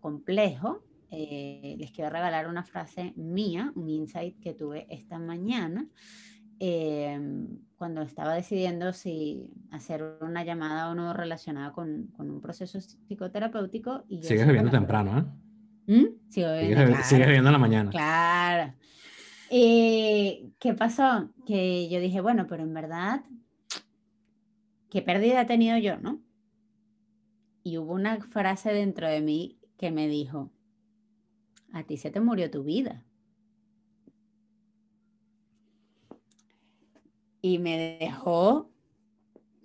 complejo, eh, les quiero regalar una frase mía, un insight que tuve esta mañana, em, cuando estaba decidiendo si hacer una llamada o no relacionada con, con un proceso psicoterapéutico. Y Sigues bebiendo temprano, ¿eh? ¿Mm? Sigo bebiendo, Sigues, bebiendo en la mañana. Claro. Eh, ¿Qué pasó? Que yo dije, bueno, pero en verdad, ¿qué pérdida he tenido yo, no? Y hubo una frase dentro de mí que me dijo, a ti se te murió tu vida. Y me dejó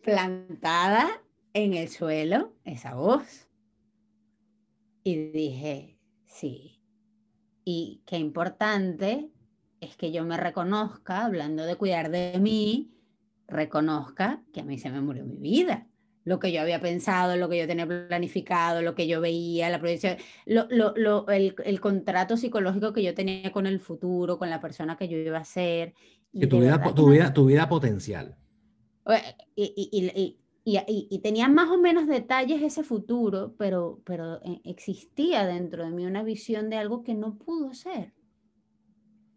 plantada en el suelo esa voz. Y dije, sí. Y qué importante es que yo me reconozca, hablando de cuidar de mí, reconozca que a mí se me murió mi vida lo que yo había pensado, lo que yo tenía planificado, lo que yo veía, la proyección, lo, lo, el, el, contrato psicológico que yo tenía con el futuro, con la persona que yo iba a ser. Y tu, vida, tu, vida, tu vida potencial. Y, y, y, y, tenía más o menos detalles ese futuro, pero, pero eh, existía dentro de mí una visión de algo que no pudo ser.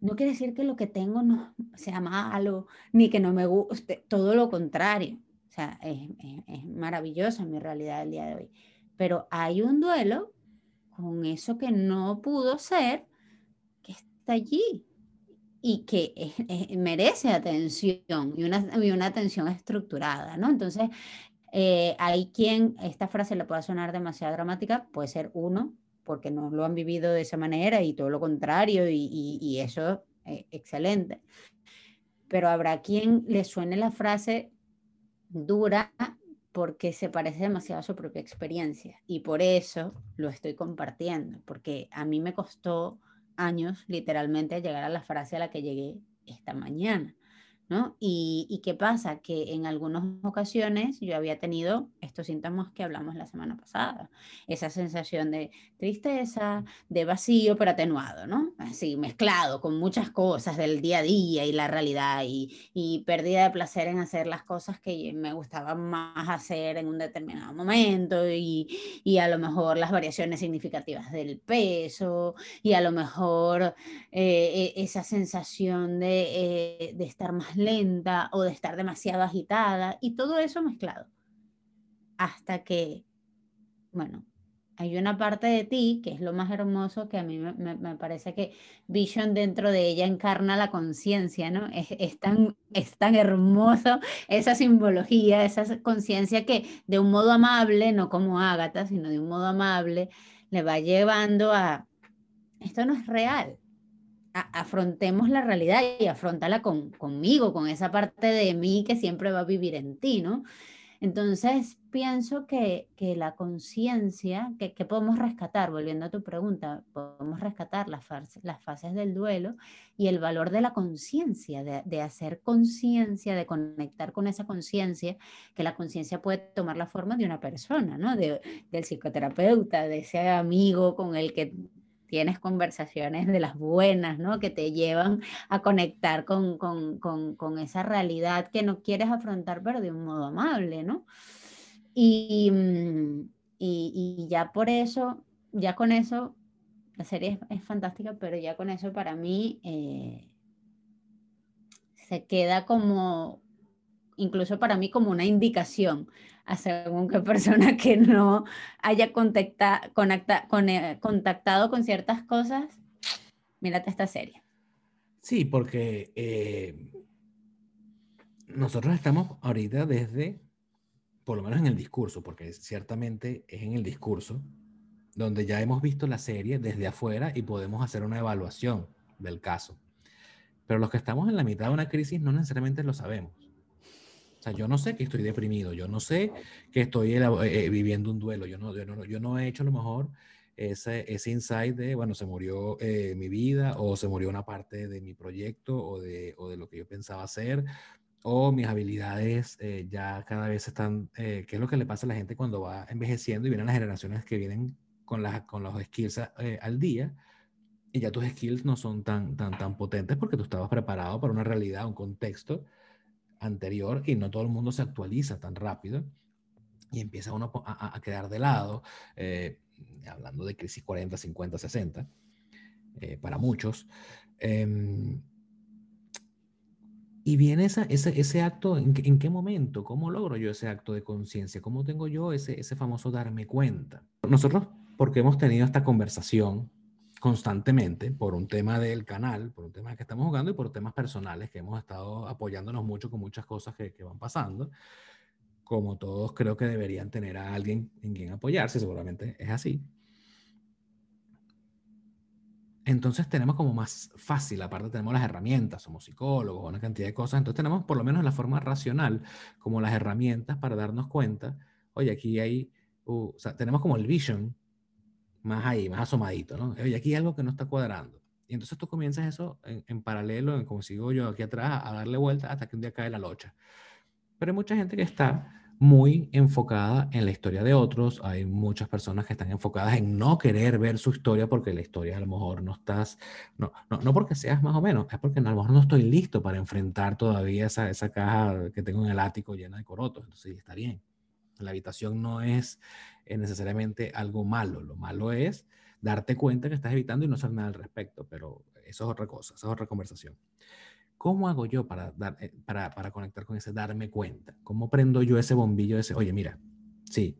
No quiere decir que lo que tengo no sea malo, ni que no me guste, todo lo contrario o sea, es, es, maravillosa mi realidad del día de hoy. Pero hay un duelo con eso que no pudo ser, que está allí y que merece atención y una, y una atención estructurada, ¿no? Entonces, eh, hay quien, esta frase le puede sonar demasiado dramática, puede ser uno, porque no lo han vivido de esa manera y todo lo contrario, y, y, eso es excelente. Pero habrá quien le suene la frase dura porque se parece demasiado a su propia experiencia y por eso lo estoy compartiendo, porque a mí me costó años literalmente llegar a la frase a la que llegué esta mañana. ¿No? Y, qué pasa? Que en algunas ocasiones yo había tenido estos síntomas que hablamos la semana pasada, esa sensación de tristeza, de vacío, pero atenuado, ¿no? Así, mezclado con muchas cosas del día a día y la realidad y, pérdida de placer en hacer las cosas que me gustaba más hacer en un determinado momento y, y a lo mejor las variaciones significativas del peso y a lo mejor eh, e, esa sensación de, eh, de estar más lenta o de estar demasiado agitada y todo eso mezclado. Hasta que, bueno, hay una parte de ti que es lo más hermoso que a mí me, parece que Vision dentro de ella encarna la conciencia, ¿no? Es, es, tan, es tan hermoso esa simbología, esa conciencia que de un modo amable, no como Ágata, sino de un modo amable, le va llevando a, esto no es real, afrontemos la realidad y afrontala con, conmigo, con esa parte de mí que siempre va a vivir en ti, ¿no? Entonces, pienso que, que la conciencia, que, que, podemos rescatar, volviendo a tu pregunta, podemos rescatar las, fases, las fases del duelo y el valor de la conciencia, de, de, hacer conciencia, de conectar con esa conciencia, que la conciencia puede tomar la forma de una persona, ¿no? De, del psicoterapeuta, de ese amigo con el que tienes conversaciones de las buenas, ¿no? Que te llevan a conectar con, con, esa realidad que no quieres afrontar, pero de un modo amable, ¿no? Y, mm, y, ya por eso, ya con eso, la serie es, fantástica, pero ya con eso para mí eh, se queda como, incluso para mí como una indicación a según qué *laughs* persona que no haya contacta, conecta, con, eh, contactado con ciertas cosas, mírate esta serie. Sí, porque eh, nosotros estamos ahorita desde, por lo menos en el discurso, porque ciertamente es en el discurso, donde ya hemos visto la serie desde afuera y podemos hacer una evaluación del caso. Pero los que estamos en la mitad de una crisis no necesariamente lo sabemos. O sea, yo no sé que estoy deprimido, yo no sé que estoy eh, eh, viviendo un duelo, yo no, yo no, yo no he hecho a lo mejor ese, ese insight de, bueno, se murió eh, mi vida o se murió una parte de mi proyecto o de, o de lo que yo pensaba hacer o mis habilidades ya cada vez están, ¿qué es lo que le pasa a la gente cuando va envejeciendo y vienen las generaciones que vienen con, las, con los skills al día? Y ya tus skills no son tan, tan, tan potentes porque tú estabas preparado para una realidad, un contexto anterior y no todo el mundo se actualiza tan rápido y empieza uno a, quedar de lado, eh, hablando de crisis 40, 50, 60, para muchos. Em, y viene esa, ese, ese acto, ¿en, ¿en, qué momento? ¿Cómo logro yo ese acto de conciencia? ¿Cómo tengo yo ese, ese famoso darme cuenta? Nosotros, porque hemos tenido esta conversación constantemente por un tema del canal, por un tema que estamos jugando y por temas personales que hemos estado apoyándonos mucho con muchas cosas que, que van pasando. Como todos creo que deberían tener a alguien en quien apoyarse, seguramente es así. Entonces tenemos como más fácil, aparte tenemos las herramientas, somos psicólogos, una cantidad de cosas, entonces tenemos por lo menos la forma racional como las herramientas para darnos cuenta, oye, aquí hay, uh, o sea, tenemos como el vision más ahí, más asomadito, ¿no? Oye, aquí hay algo que no está cuadrando. Y entonces tú comienzas eso en, paralelo, en, como sigo yo aquí atrás, a darle vuelta hasta que un día cae la locha. Pero hay mucha gente que está muy enfocada en la historia de otros. Hay muchas personas que están enfocadas en no querer ver su historia porque la historia a lo mejor no estás, no, no, no porque seas más o menos, es porque a lo mejor no estoy listo para enfrentar todavía esa, esa caja que tengo en el ático llena de corotos. Entonces está bien. La habitación no es necesariamente algo malo. Lo malo es darte cuenta que estás evitando y no hacer nada al respecto, pero eso es otra cosa, eso es otra conversación. ¿Cómo hago yo para, dar, eh, para, para conectar con ese darme cuenta? ¿Cómo prendo yo ese bombillo de ese, oye, mira, sí,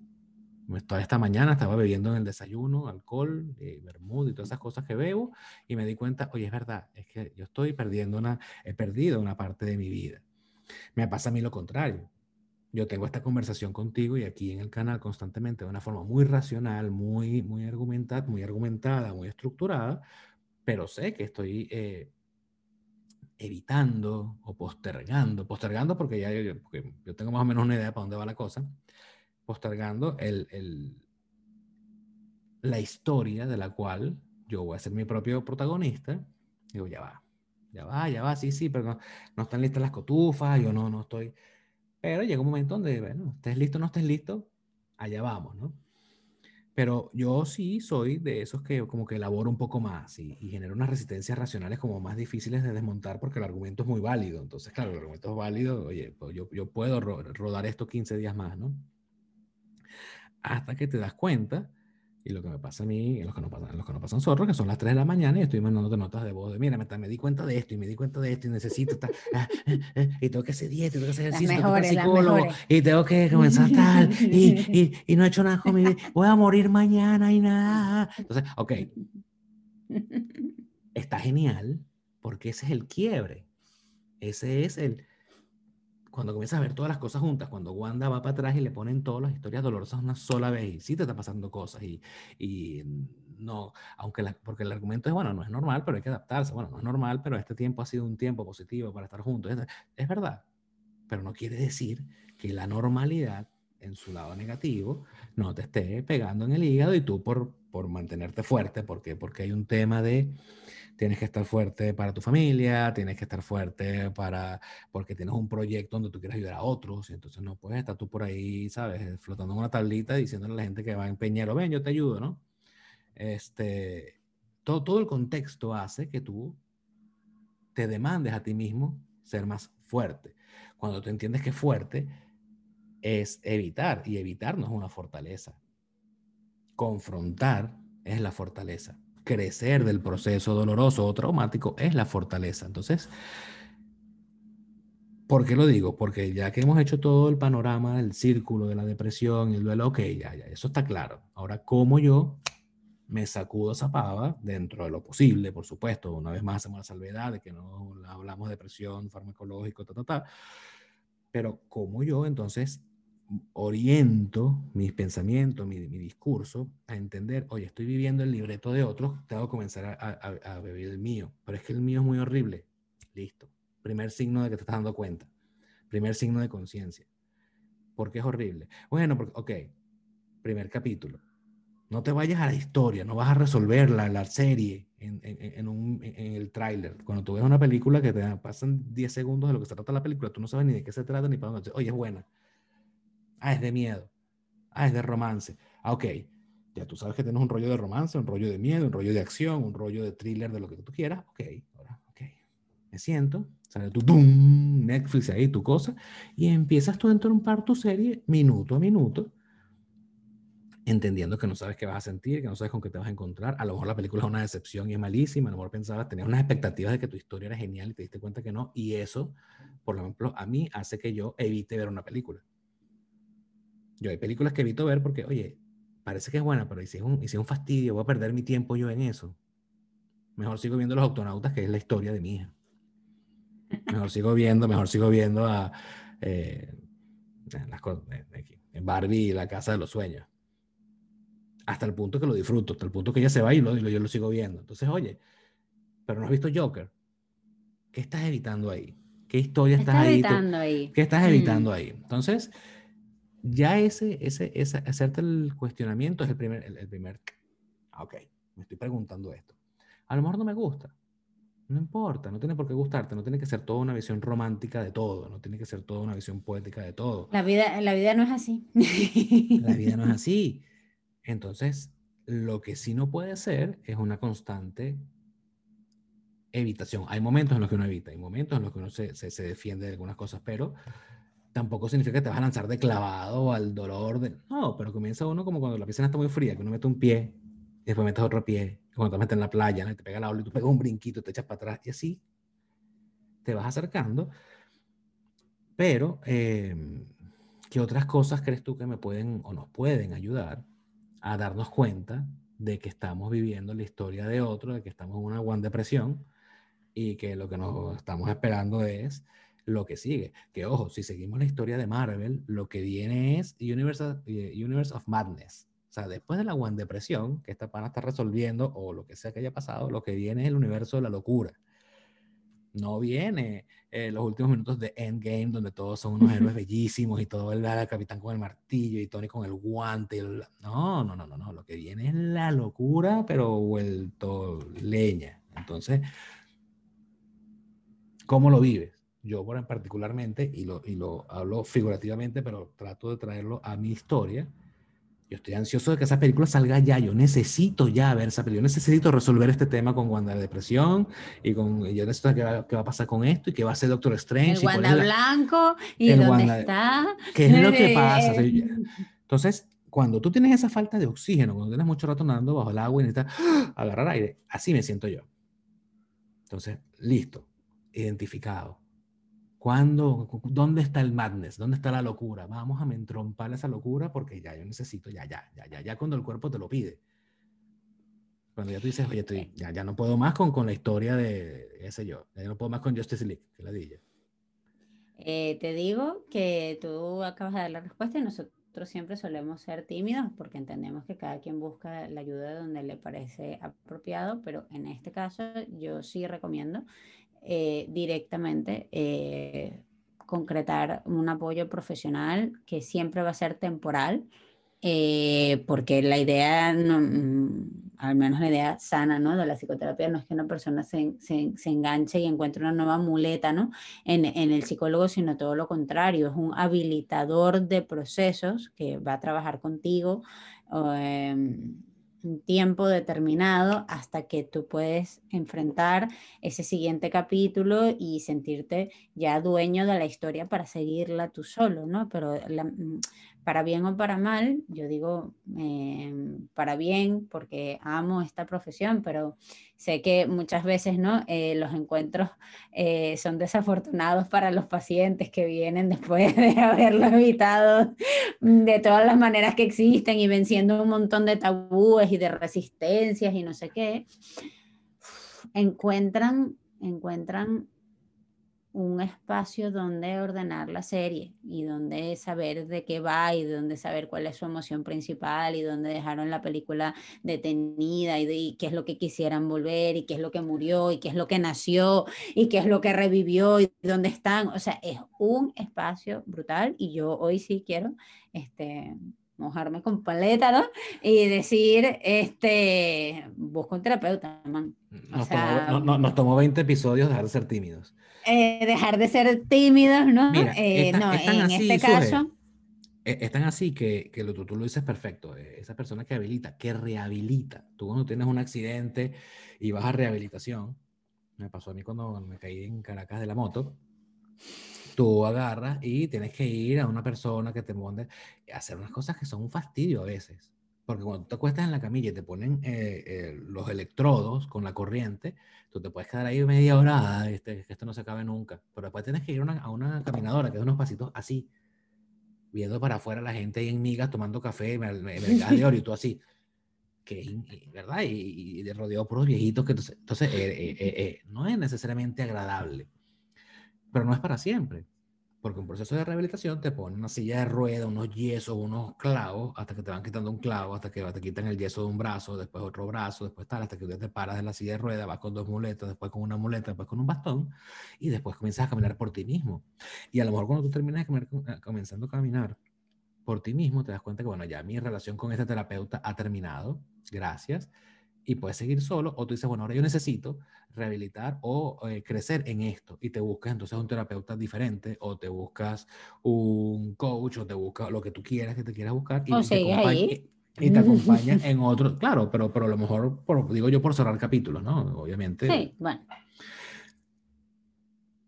toda esta mañana estaba bebiendo en el desayuno alcohol, eh, y todas esas cosas que bebo y me di cuenta, oye, es verdad, es que yo estoy perdiendo una, he perdido una parte de mi vida. Me pasa a mí lo contrario yo tengo esta conversación contigo y aquí en el canal constantemente de una forma muy racional, muy, muy, argumentada, muy argumentada, muy estructurada, pero sé que estoy eh, evitando o postergando, postergando porque ya yo, yo, tengo más o menos una idea para dónde va la cosa, postergando el, el, la historia de la cual yo voy a ser mi propio protagonista. Digo, ya va, ya va, ya va, sí, sí, pero no, no están listas las cotufas, yo no, no estoy pero llega un momento donde, bueno, estés listo no estés listo, allá vamos, ¿no? Pero yo sí soy de esos que como que elaboro un poco más y, y genero unas resistencias racionales como más difíciles de desmontar porque el argumento es muy válido. Entonces, claro, el argumento es válido, oye, pues yo, yo puedo rodar esto 15 días más, ¿no? Hasta que te das cuenta y lo que me pasa a mí, los que no pasan, los que no pasan zorros, que son las 3 de la mañana y estoy mandando notas de voz de, mira, me, me, di cuenta de esto y me di cuenta de esto y necesito estar, *laughs* ah, eh, eh, y tengo que hacer dieta, tengo que hacer ejercicio, tengo que psicólogo y tengo que comenzar tal y, *laughs* y, y, no he hecho nada con mi vida, voy a morir mañana y nada. Entonces, ok, está genial porque ese es el quiebre, ese es el, cuando comienzas a ver todas las cosas juntas, cuando Wanda va para atrás y le ponen todas las historias dolorosas una sola vez y sí te está pasando cosas y, y no, aunque la, porque el argumento es, bueno, no es normal, pero hay que adaptarse, bueno, no es normal, pero este tiempo ha sido un tiempo positivo para estar juntos, es, es verdad, pero no quiere decir que la normalidad en su lado negativo no te esté pegando en el hígado y tú por, por mantenerte fuerte, porque, porque hay un tema de tienes que estar fuerte para tu familia, tienes que estar fuerte para, porque tienes un proyecto donde tú quieres ayudar a otros, y entonces no puedes estar tú por ahí, ¿sabes? Flotando en una tablita diciéndole a la gente que va en Peñero, ven, yo te ayudo, ¿no? Este, todo, todo el contexto hace que tú te demandes a ti mismo ser más fuerte. Cuando tú entiendes que fuerte es evitar, y evitar no es una fortaleza. Confrontar es la fortaleza. Crecer del proceso doloroso o traumático es la fortaleza. Entonces, ¿por qué lo digo? Porque ya que hemos hecho todo el panorama del círculo de la depresión el duelo, ok, ya, ya, eso está claro. Ahora, ¿cómo yo me sacudo esa pava dentro de lo posible, por supuesto? Una vez más hacemos la salvedad de que no hablamos de depresión, farmacológico, ta, ta, ta. Pero ¿cómo yo entonces oriento mis pensamientos, mi, discurso a entender, oye, estoy viviendo el libreto de otros, tengo que comenzar a, a, el mío, pero es que el mío es muy horrible. Listo. Primer signo de que te estás dando cuenta. Primer signo de conciencia. ¿Por qué es horrible? Bueno, porque, ok, primer capítulo. No te vayas a la historia, no vas a resolver la, la serie en, en, en, un, en el tráiler. Cuando tú ves una película que te pasan 10 segundos de lo que se trata la película, tú no sabes ni de qué se trata ni para dónde. Oye, es buena Ah, es de miedo. Ah, es de romance. Ah, ok. Ya tú sabes que tienes un rollo de romance, un rollo de miedo, un rollo de acción, un rollo de thriller, de lo que tú quieras. Ok, ahora, ok. Me siento, sale tu boom, Netflix ahí, tu cosa, y empiezas tú a entrompar tu serie minuto a minuto, entendiendo que no sabes qué vas a sentir, que no sabes con qué te vas a encontrar. A lo mejor la película es una decepción y es malísima. A lo mejor pensabas, tenías unas expectativas de que tu historia era genial y te diste cuenta que no. Y eso, por ejemplo, a mí hace que yo evite ver una película. Yo hay películas que evito ver porque, oye, parece que es buena, pero si es un, un fastidio, voy a perder mi tiempo yo en eso. Mejor sigo viendo Los Autonautas, que es la historia de mi hija. Mejor sigo viendo, mejor sigo viendo a eh, en Barbie la casa de los sueños. Hasta el punto que lo disfruto, hasta el punto que ella se va y, lo, yo lo sigo viendo. Entonces, oye, pero no has visto Joker. ¿Qué estás evitando ahí? ¿Qué historia estás, evitando ahí? ¿Qué estás evitando mm. ahí? Entonces, ya ese, ese, ese, hacerte el cuestionamiento es el primer, el, primer, ah, ok, me estoy preguntando esto. A lo mejor no me gusta. No importa, no tiene por qué gustarte, no tiene que ser toda una visión romántica de todo, no tiene que ser toda una visión poética de todo. La vida, la vida no es así. La vida no es así. *laughs* Entonces, lo que sí no puede ser es una constante evitación. Hay momentos en los que uno evita, hay momentos en los que uno se, se, se defiende de algunas cosas, pero tampoco significa que te vas a lanzar de clavado al dolor. De... No, pero comienza uno como cuando la piscina está muy fría, que uno mete un pie y después metes otro pie. Cuando te metes en la playa, te pega la ola y tú pegas un brinquito, te echas para atrás y así te vas acercando. Pero, eh, ¿qué otras cosas crees tú que me pueden o nos pueden ayudar a darnos cuenta de que estamos viviendo la historia de otro, de que estamos en una gran depresión y que lo que nos estamos esperando es lo que sigue. Que ojo, si seguimos la historia de Marvel, lo que viene es Universe, eh, Universe of Madness. O sea, después de la One Depresión, que esta pana está resolviendo, o lo que sea que haya pasado, lo que viene es el universo de la locura. No viene eh, los últimos minutos de Endgame, donde todos son unos héroes *laughs* bellísimos y todo el, el capitán con el martillo y Tony con el guante. No, no, no, no, no. Lo que viene es la locura, pero vuelto leña. Entonces, ¿cómo lo vives? Yo particularmente, y lo, y lo hablo figurativamente, pero trato de traerlo a mi historia, yo estoy ansioso de que esa película salga ya. Yo necesito ya ver esa película. Yo necesito resolver este tema con Wanda de depresión y con. Yo necesito qué va, qué va a pasar con esto y qué va a hacer Doctor Strange. El Wanda Blanco y dónde está. ¿Qué es lo que *laughs* pasa? Entonces, cuando tú tienes esa falta de oxígeno, cuando tienes mucho rato nadando bajo el agua y necesitas agarrar aire, así me siento yo. Entonces, listo, identificado ¿Cuándo, ¿Dónde está el madness? ¿Dónde está la locura? Vamos a entrompar esa locura porque ya yo necesito, ya, ya, ya, ya, ya cuando el cuerpo te lo pide. Cuando ya tú dices, oye, estoy, ya, ya no puedo más con, con la historia de, ese yo, ya no puedo más con Justice League, que la dije. Eh, te digo que tú acabas de dar la respuesta y nosotros siempre solemos ser tímidos porque entendemos que cada quien busca la ayuda donde le parece apropiado, pero en este caso yo sí recomiendo eh, directamente eh, concretar un apoyo profesional que siempre va a ser temporal, eh, porque la idea, mm, al menos la idea sana ¿no? de la psicoterapia, no es que una persona se, se, se enganche y encuentre una nueva muleta ¿no? en, en, el psicólogo, sino todo lo contrario, es un habilitador de procesos que va a trabajar contigo. Un tiempo determinado hasta que tú puedes enfrentar ese siguiente capítulo y sentirte ya dueño de la historia para seguirla tú solo, ¿no? Pero mm, para bien o para mal, yo digo em, para bien porque amo esta profesión, pero sé que muchas veces ¿no? Eh, los encuentros eh, son desafortunados para los pacientes que vienen después *laughs* de haberlo evitado de todas las maneras que existen y venciendo un montón de tabúes y de resistencias y no sé qué, encuentran, encuentran un espacio donde ordenar la serie y donde saber de qué va y donde saber cuál es su emoción principal y donde dejaron la película detenida y, qué es lo que quisieran volver y qué es lo que murió y qué es lo que nació y qué es lo que revivió y dónde están. O sea, es un espacio brutal y yo hoy sí quiero este, mojarme con paleta, ¿no? Y decir, este, busco un terapeuta, man. Nos, tomó, nos tomó 20 episodios dejar de ser tímidos. Eh, dejar de ser tímidos, ¿no? Eh, no, en este caso. E, es tan así que, que lo, tú, tú, lo dices perfecto. Eh, esa persona que habilita, que rehabilita. Tú cuando tienes un accidente y vas a rehabilitación, me pasó a mí cuando me caí en Caracas de la moto, tú agarras y tienes que ir a una persona que te monte a hacer unas cosas que son un fastidio a veces. Porque cuando te acuestas en la camilla y te ponen los electrodos con la corriente, tú te puedes quedar ahí media hora, este, que esto no se acabe nunca, pero después tienes que ir a una caminadora que es unos pasitos así, viendo para afuera la gente ahí en migas tomando café, de oro y *laughs* tú así, que, ¿verdad? Y, y rodeado por los viejitos, que entonces, entonces eh, eh, eh, no es necesariamente agradable, pero no es para siempre. Porque un proceso de rehabilitación te pone una silla de rueda, unos yesos, unos clavos, hasta que te van quitando un clavo, hasta que te quitan el yeso de un brazo, después otro brazo, después tal, hasta que tú te paras en la silla de rueda, vas con dos muletas, después con una muleta, después con un bastón, y después comienzas a caminar por ti mismo. Y a lo mejor cuando tú terminas de caminar, eh, comenzando a caminar por ti mismo, te das cuenta que, bueno, ya mi relación con este terapeuta ha terminado, gracias, y puedes seguir solo, o tú dices, bueno, ahora yo necesito rehabilitar o eh, crecer en esto, y te buscas entonces un terapeuta diferente, o te buscas un coach, o te buscas lo que tú quieras que te quieras buscar, y, te, acompaña, y te acompaña *laughs* en otro, claro, pero, pero a lo mejor, por, digo yo, por cerrar capítulos, ¿no? Obviamente. Sí, bueno.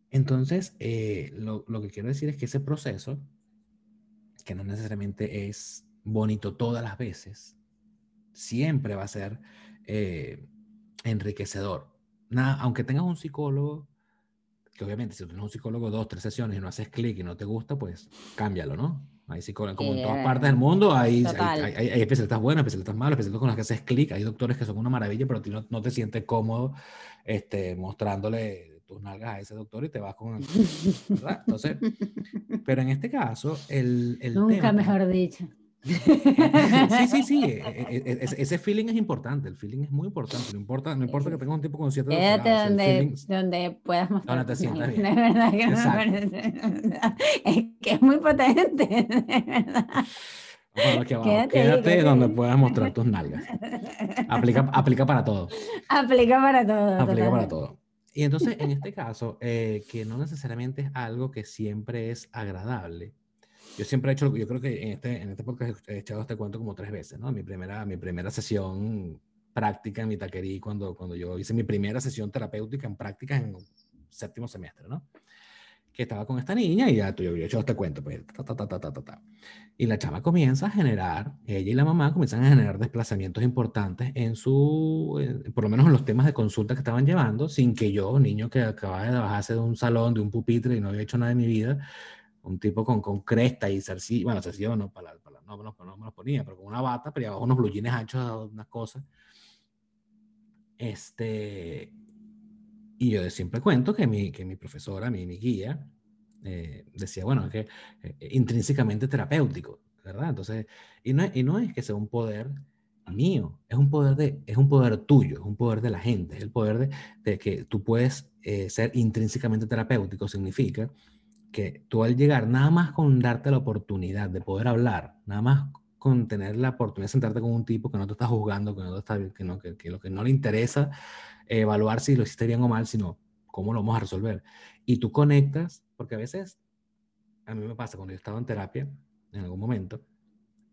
Entonces, eh, lo, lo que quiero decir es que ese proceso, que no necesariamente es bonito todas las veces, siempre va a ser eh, enriquecedor. Nada, aunque tengas un psicólogo, que obviamente si tú tienes un psicólogo dos, tres sesiones y no haces clic y no te gusta, pues cámbialo, ¿no? Hay psicólogos, como en todas partes del mundo, hay, hay, hay, especialistas buenos, especialistas malos, especialistas con los que haces clic, hay doctores que son una maravilla, pero tú no, no, te sientes cómodo este, mostrándole tus nalgas a ese doctor y te vas con... *laughs* ¿verdad? Entonces, pero en este caso, el... el Nunca mejor dicho sí, sí, sí. *laughs* E, e, ese feeling es importante. El feeling es muy importante. No importa, no importa que tengas un tipo con cierto Quédate donde, donde puedas mostrar. Donde te sientas bien. De verdad que me parece. Es que es muy potente. De verdad. Bueno, quédate, quédate donde puedas mostrar tus nalgas. Aplica, aplica para todo. Aplica para todo. Aplica para todo. Y entonces, en este caso, eh, que no necesariamente es algo que siempre es agradable, yo siempre he hecho, yo creo que en este, en este podcast he echado este cuento como tres veces, ¿no? Mi primera, mi primera sesión práctica en mi taquería, cuando, cuando yo hice mi primera sesión terapéutica en práctica en séptimo semestre, ¿no? Que estaba con esta niña y ya tú, yo, he hecho este cuento, pues, ta, ta, ta, ta, ta, ta. Y la chava comienza a generar, ella y la mamá comienzan a generar desplazamientos importantes en su, por lo menos en los temas de consulta que estaban llevando, sin que yo, niño que acababa de bajarse de un salón, de un pupitre y no había hecho nada en mi vida, un tipo con, con cresta y zarcillo, bueno, zarcillo no, para, para, no, no, no, me lo ponía, pero con una bata, pero abajo unos blue jeans anchos, unas cosas. Este, y yo siempre cuento que mi, que mi profesora, mi, mi guía, eh, decía, bueno, es que eh, intrínsecamente terapéutico, ¿verdad? Entonces, y no, y no es que sea un poder mío, es un poder, de, es un poder tuyo, es un poder de la gente, es el poder de, de que tú puedes eh, ser intrínsecamente terapéutico, significa que tú al llegar, nada más con darte la oportunidad de poder hablar, nada más con tener la oportunidad de sentarte con un tipo que no te está juzgando, que, no está, que, no, que, lo que no le interesa evaluar si lo hiciste bien o mal, sino cómo lo vamos a resolver. Y tú conectas, porque a veces, a mí me pasa cuando yo estaba en terapia, en algún momento,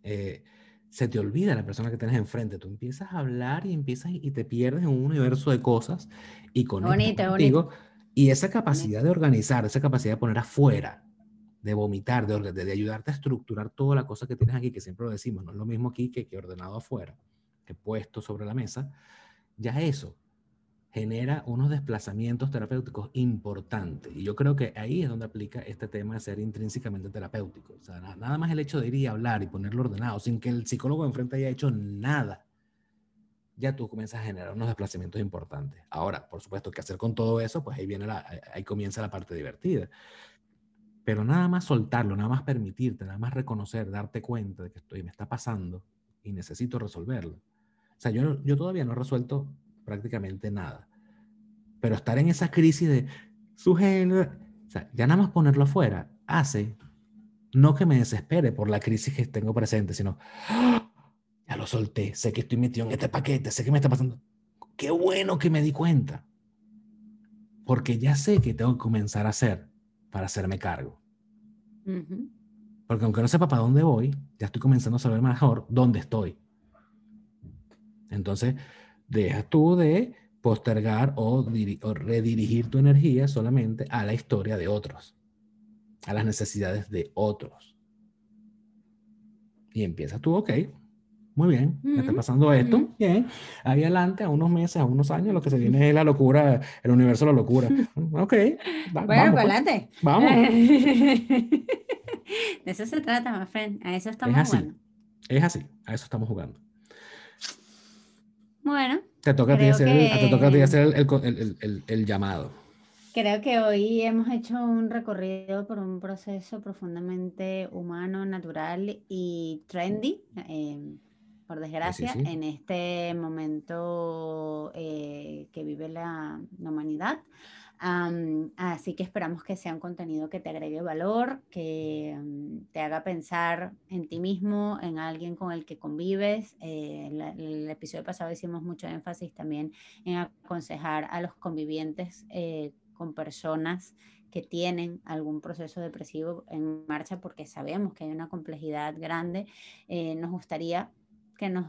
eh, se te olvida la persona que tienes enfrente. Tú empiezas a hablar y empiezas y te pierdes en un universo de cosas y con contigo. Y esa capacidad de organizar, esa capacidad de poner afuera, de vomitar, de, de, ayudarte a estructurar toda la cosa que tienes aquí, que siempre lo decimos, no es lo mismo aquí que, que ordenado afuera, que puesto sobre la mesa, ya eso genera unos desplazamientos terapéuticos importantes. Y yo creo que ahí es donde aplica este tema de ser intrínsecamente terapéutico. O sea, nada más el hecho de ir y hablar y ponerlo ordenado sin que el psicólogo enfrente haya hecho nada, ya tú comienzas a generar unos desplazamientos importantes. Ahora, por supuesto, ¿qué hacer con todo eso? Pues ahí, viene la, ahí comienza la parte divertida. Pero nada más soltarlo, nada más permitirte, nada más reconocer, darte cuenta de que estoy, me está pasando y necesito resolverlo. O sea, yo, yo todavía no he resuelto prácticamente nada. Pero estar en esa crisis de su o sea, ya nada más ponerlo afuera hace no que me desespere por la crisis que tengo presente, sino ¡Ah! Lo solté, sé que estoy metido en este paquete, sé que me está pasando. Qué bueno que me di cuenta. Porque ya sé que tengo que comenzar a hacer para hacerme cargo. Porque aunque no sepa para dónde voy, ya estoy comenzando a saber mejor dónde estoy. Entonces, dejas tú de postergar o, redirigir tu energía solamente a la historia de otros, a las necesidades de otros. Y empiezas tú, ok, muy bien, me está pasando esto, bien, ahí adelante, a unos meses, a unos años, lo que se viene es la locura, el universo la locura. *laughs* Ok, bueno, vamos. Pues. adelante. Vamos. *laughs* de eso se trata, my friend, a eso estamos jugando. Es así, a eso estamos jugando. Bueno. Te toca a ti hacer, el, llamado. Creo que hoy hemos hecho un recorrido por un proceso profundamente humano, natural y trendy, em, por desgracia, en este momento eh, que vive la humanidad así que esperamos que sea un contenido que te agregue valor, que mm, te haga pensar en ti mismo, en alguien con el que convives. Eh, el episodio pasado hicimos mucho énfasis también en aconsejar a los convivientes eh, con personas que tienen algún proceso depresivo en marcha porque sabemos que hay una complejidad grande. Eh, nos gustaría que nos...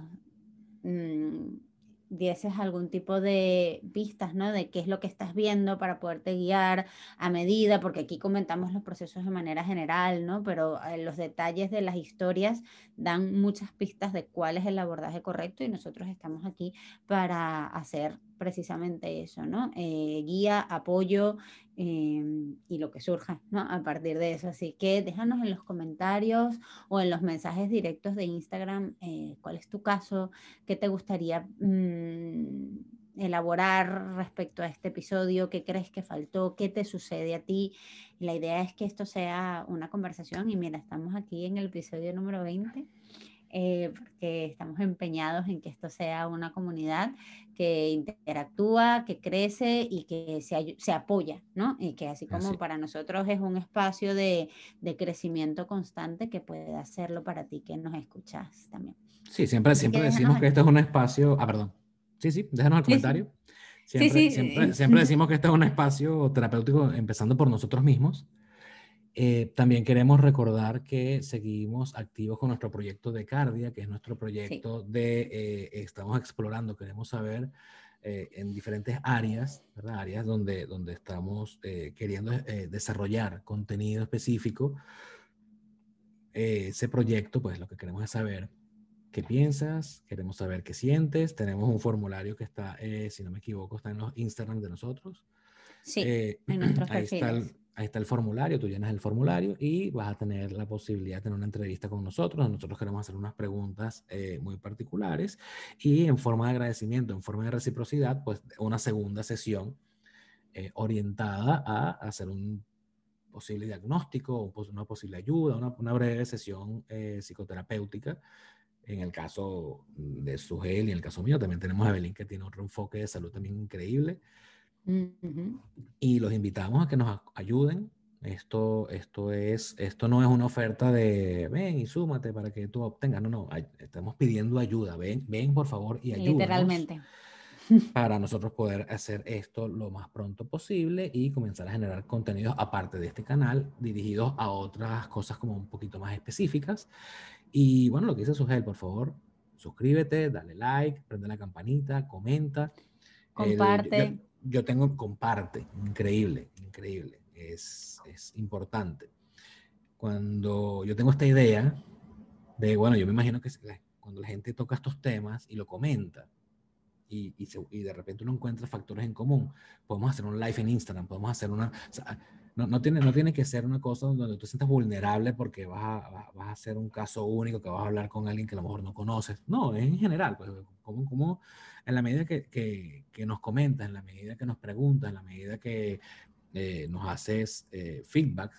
Mm, dieses algún tipo de vistas, ¿no? De qué es lo que estás viendo para poderte guiar a medida, porque aquí comentamos los procesos de manera general, ¿no? Pero eh, los detalles de las historias dan muchas pistas de cuál es el abordaje correcto y nosotros estamos aquí para hacer precisamente eso, ¿no? Eh, guía, apoyo em, y lo que surja, ¿no? A partir de eso. Así que déjanos en los comentarios o en los mensajes directos de Instagram eh, cuál es tu caso, qué te gustaría mm, elaborar respecto a este episodio, qué crees que faltó, qué te sucede a ti. La idea es que esto sea una conversación y mira, estamos aquí en el episodio número 20 eh, porque estamos empeñados en que esto sea una comunidad que interactúa, que crece y que se, se apoya, ¿no? Y que así como para nosotros es un espacio de, de, crecimiento constante, que puede hacerlo para ti que nos escuchas también. Sí, siempre, siempre decimos que esto es un espacio... Ah, perdón. Sí, sí, déjanos el comentario. Siempre, sí, sí. Siempre, siempre decimos que esto es un espacio terapéutico empezando por nosotros mismos eh, también queremos recordar que seguimos activos con nuestro proyecto de Cardia, que es nuestro proyecto de, eh, estamos explorando, queremos saber eh, en diferentes áreas, ¿verdad? áreas donde, donde estamos queriendo desarrollar contenido específico. ese proyecto, pues lo que queremos es saber qué piensas, queremos saber qué sientes. Tenemos un formulario que está, si no me equivoco, está en los Instagram de nosotros. Sí, en *clears throat* nuestros ahí Está Ahí está el formulario, tú llenas el formulario y vas a tener la posibilidad de tener una entrevista con nosotros. Nosotros queremos hacer unas preguntas eh, muy particulares y en forma de agradecimiento, en forma de reciprocidad, pues una segunda sesión eh, orientada a hacer un posible diagnóstico, una posible ayuda, una, breve sesión eh, psicoterapéutica. En el caso de Sugel y en el caso mío, también tenemos a Evelyn que tiene otro enfoque de salud también increíble. Y los invitamos a que nos ayuden. Esto, esto, es, esto no es una oferta de ven y súmate para que tú obtengas. No, no, estamos pidiendo ayuda. Ven, ven por favor y ayúdanos. Literalmente. *laughs* Para nosotros poder hacer esto lo más pronto posible y comenzar a generar contenidos aparte de este canal dirigidos a otras cosas como un poquito más específicas Y bueno, lo que dice Sugel, por favor, suscríbete, dale like, prende la campanita, comenta. Comparte. Yo, tengo, comparte, increíble, increíble, es, es importante. Cuando yo tengo esta idea de, bueno, yo me imagino que cuando la gente toca estos temas y lo comenta, y, y, de repente uno encuentra factores en común, podemos hacer un live en Instagram, podemos hacer una... no, no, tiene, no tiene que ser una cosa donde tú sientas vulnerable porque vas a, vas a hacer un caso único, que vas a hablar con alguien que a lo mejor no conoces. No, es en general, pues, como, como en la medida que, que, que, nos comentas, en la medida que nos preguntas, en la medida que eh, nos haces eh, feedback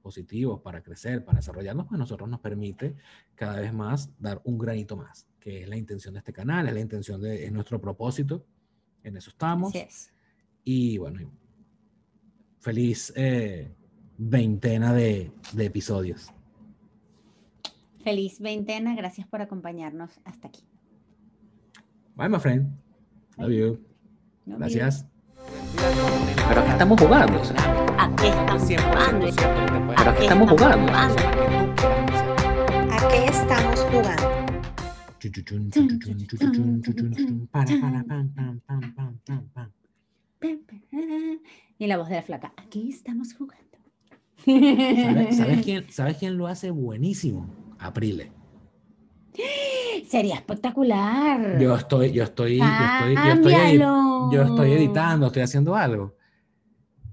positivos para crecer, para desarrollarnos, pues nosotros nos permite cada vez más dar un granito más que es la intención de este canal, es la intención de es nuestro propósito, en eso estamos. Y bueno, feliz eh, veintena de, de, episodios. Feliz veintena, gracias por acompañarnos hasta aquí. Bye, my friend. Love you. gracias. Pero aquí estamos jugando. Aquí estamos jugando. Pero aquí estamos jugando. Aquí estamos jugando. Y la voz de la flaca, aquí estamos jugando. ¿Sabes, *laughs* quién, ¿Sabes quién lo hace buenísimo? Aprile. Sería espectacular. Yo estoy, yo estoy, yo estoy, yo estoy, yo estoy editando, estoy haciendo algo.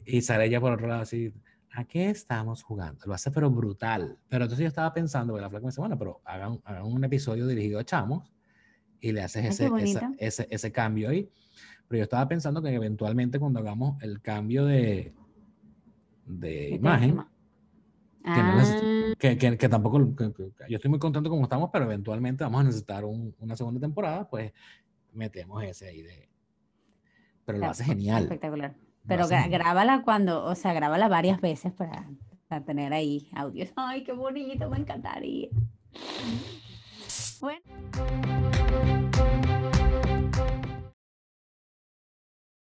Y sale ella por otro lado así, ¿a qué estamos jugando? Lo hace pero brutal. Pero entonces yo estaba pensando, la flaca me dice, bueno, pero hagan, un episodio dirigido a chamos y le haces ese, ese, ese, cambio ahí. Pero yo estaba pensando que eventualmente cuando hagamos el cambio de, de imagen, que, que, que, tampoco, yo estoy muy contento como estamos, pero eventualmente vamos a necesitar una segunda temporada, pues metemos ese ahí de... Pero lo hace genial. Espectacular. Pero grábala cuando, o sea, grábala varias veces para, para tener ahí audios. Ay, qué bonito, me encantaría. Bueno.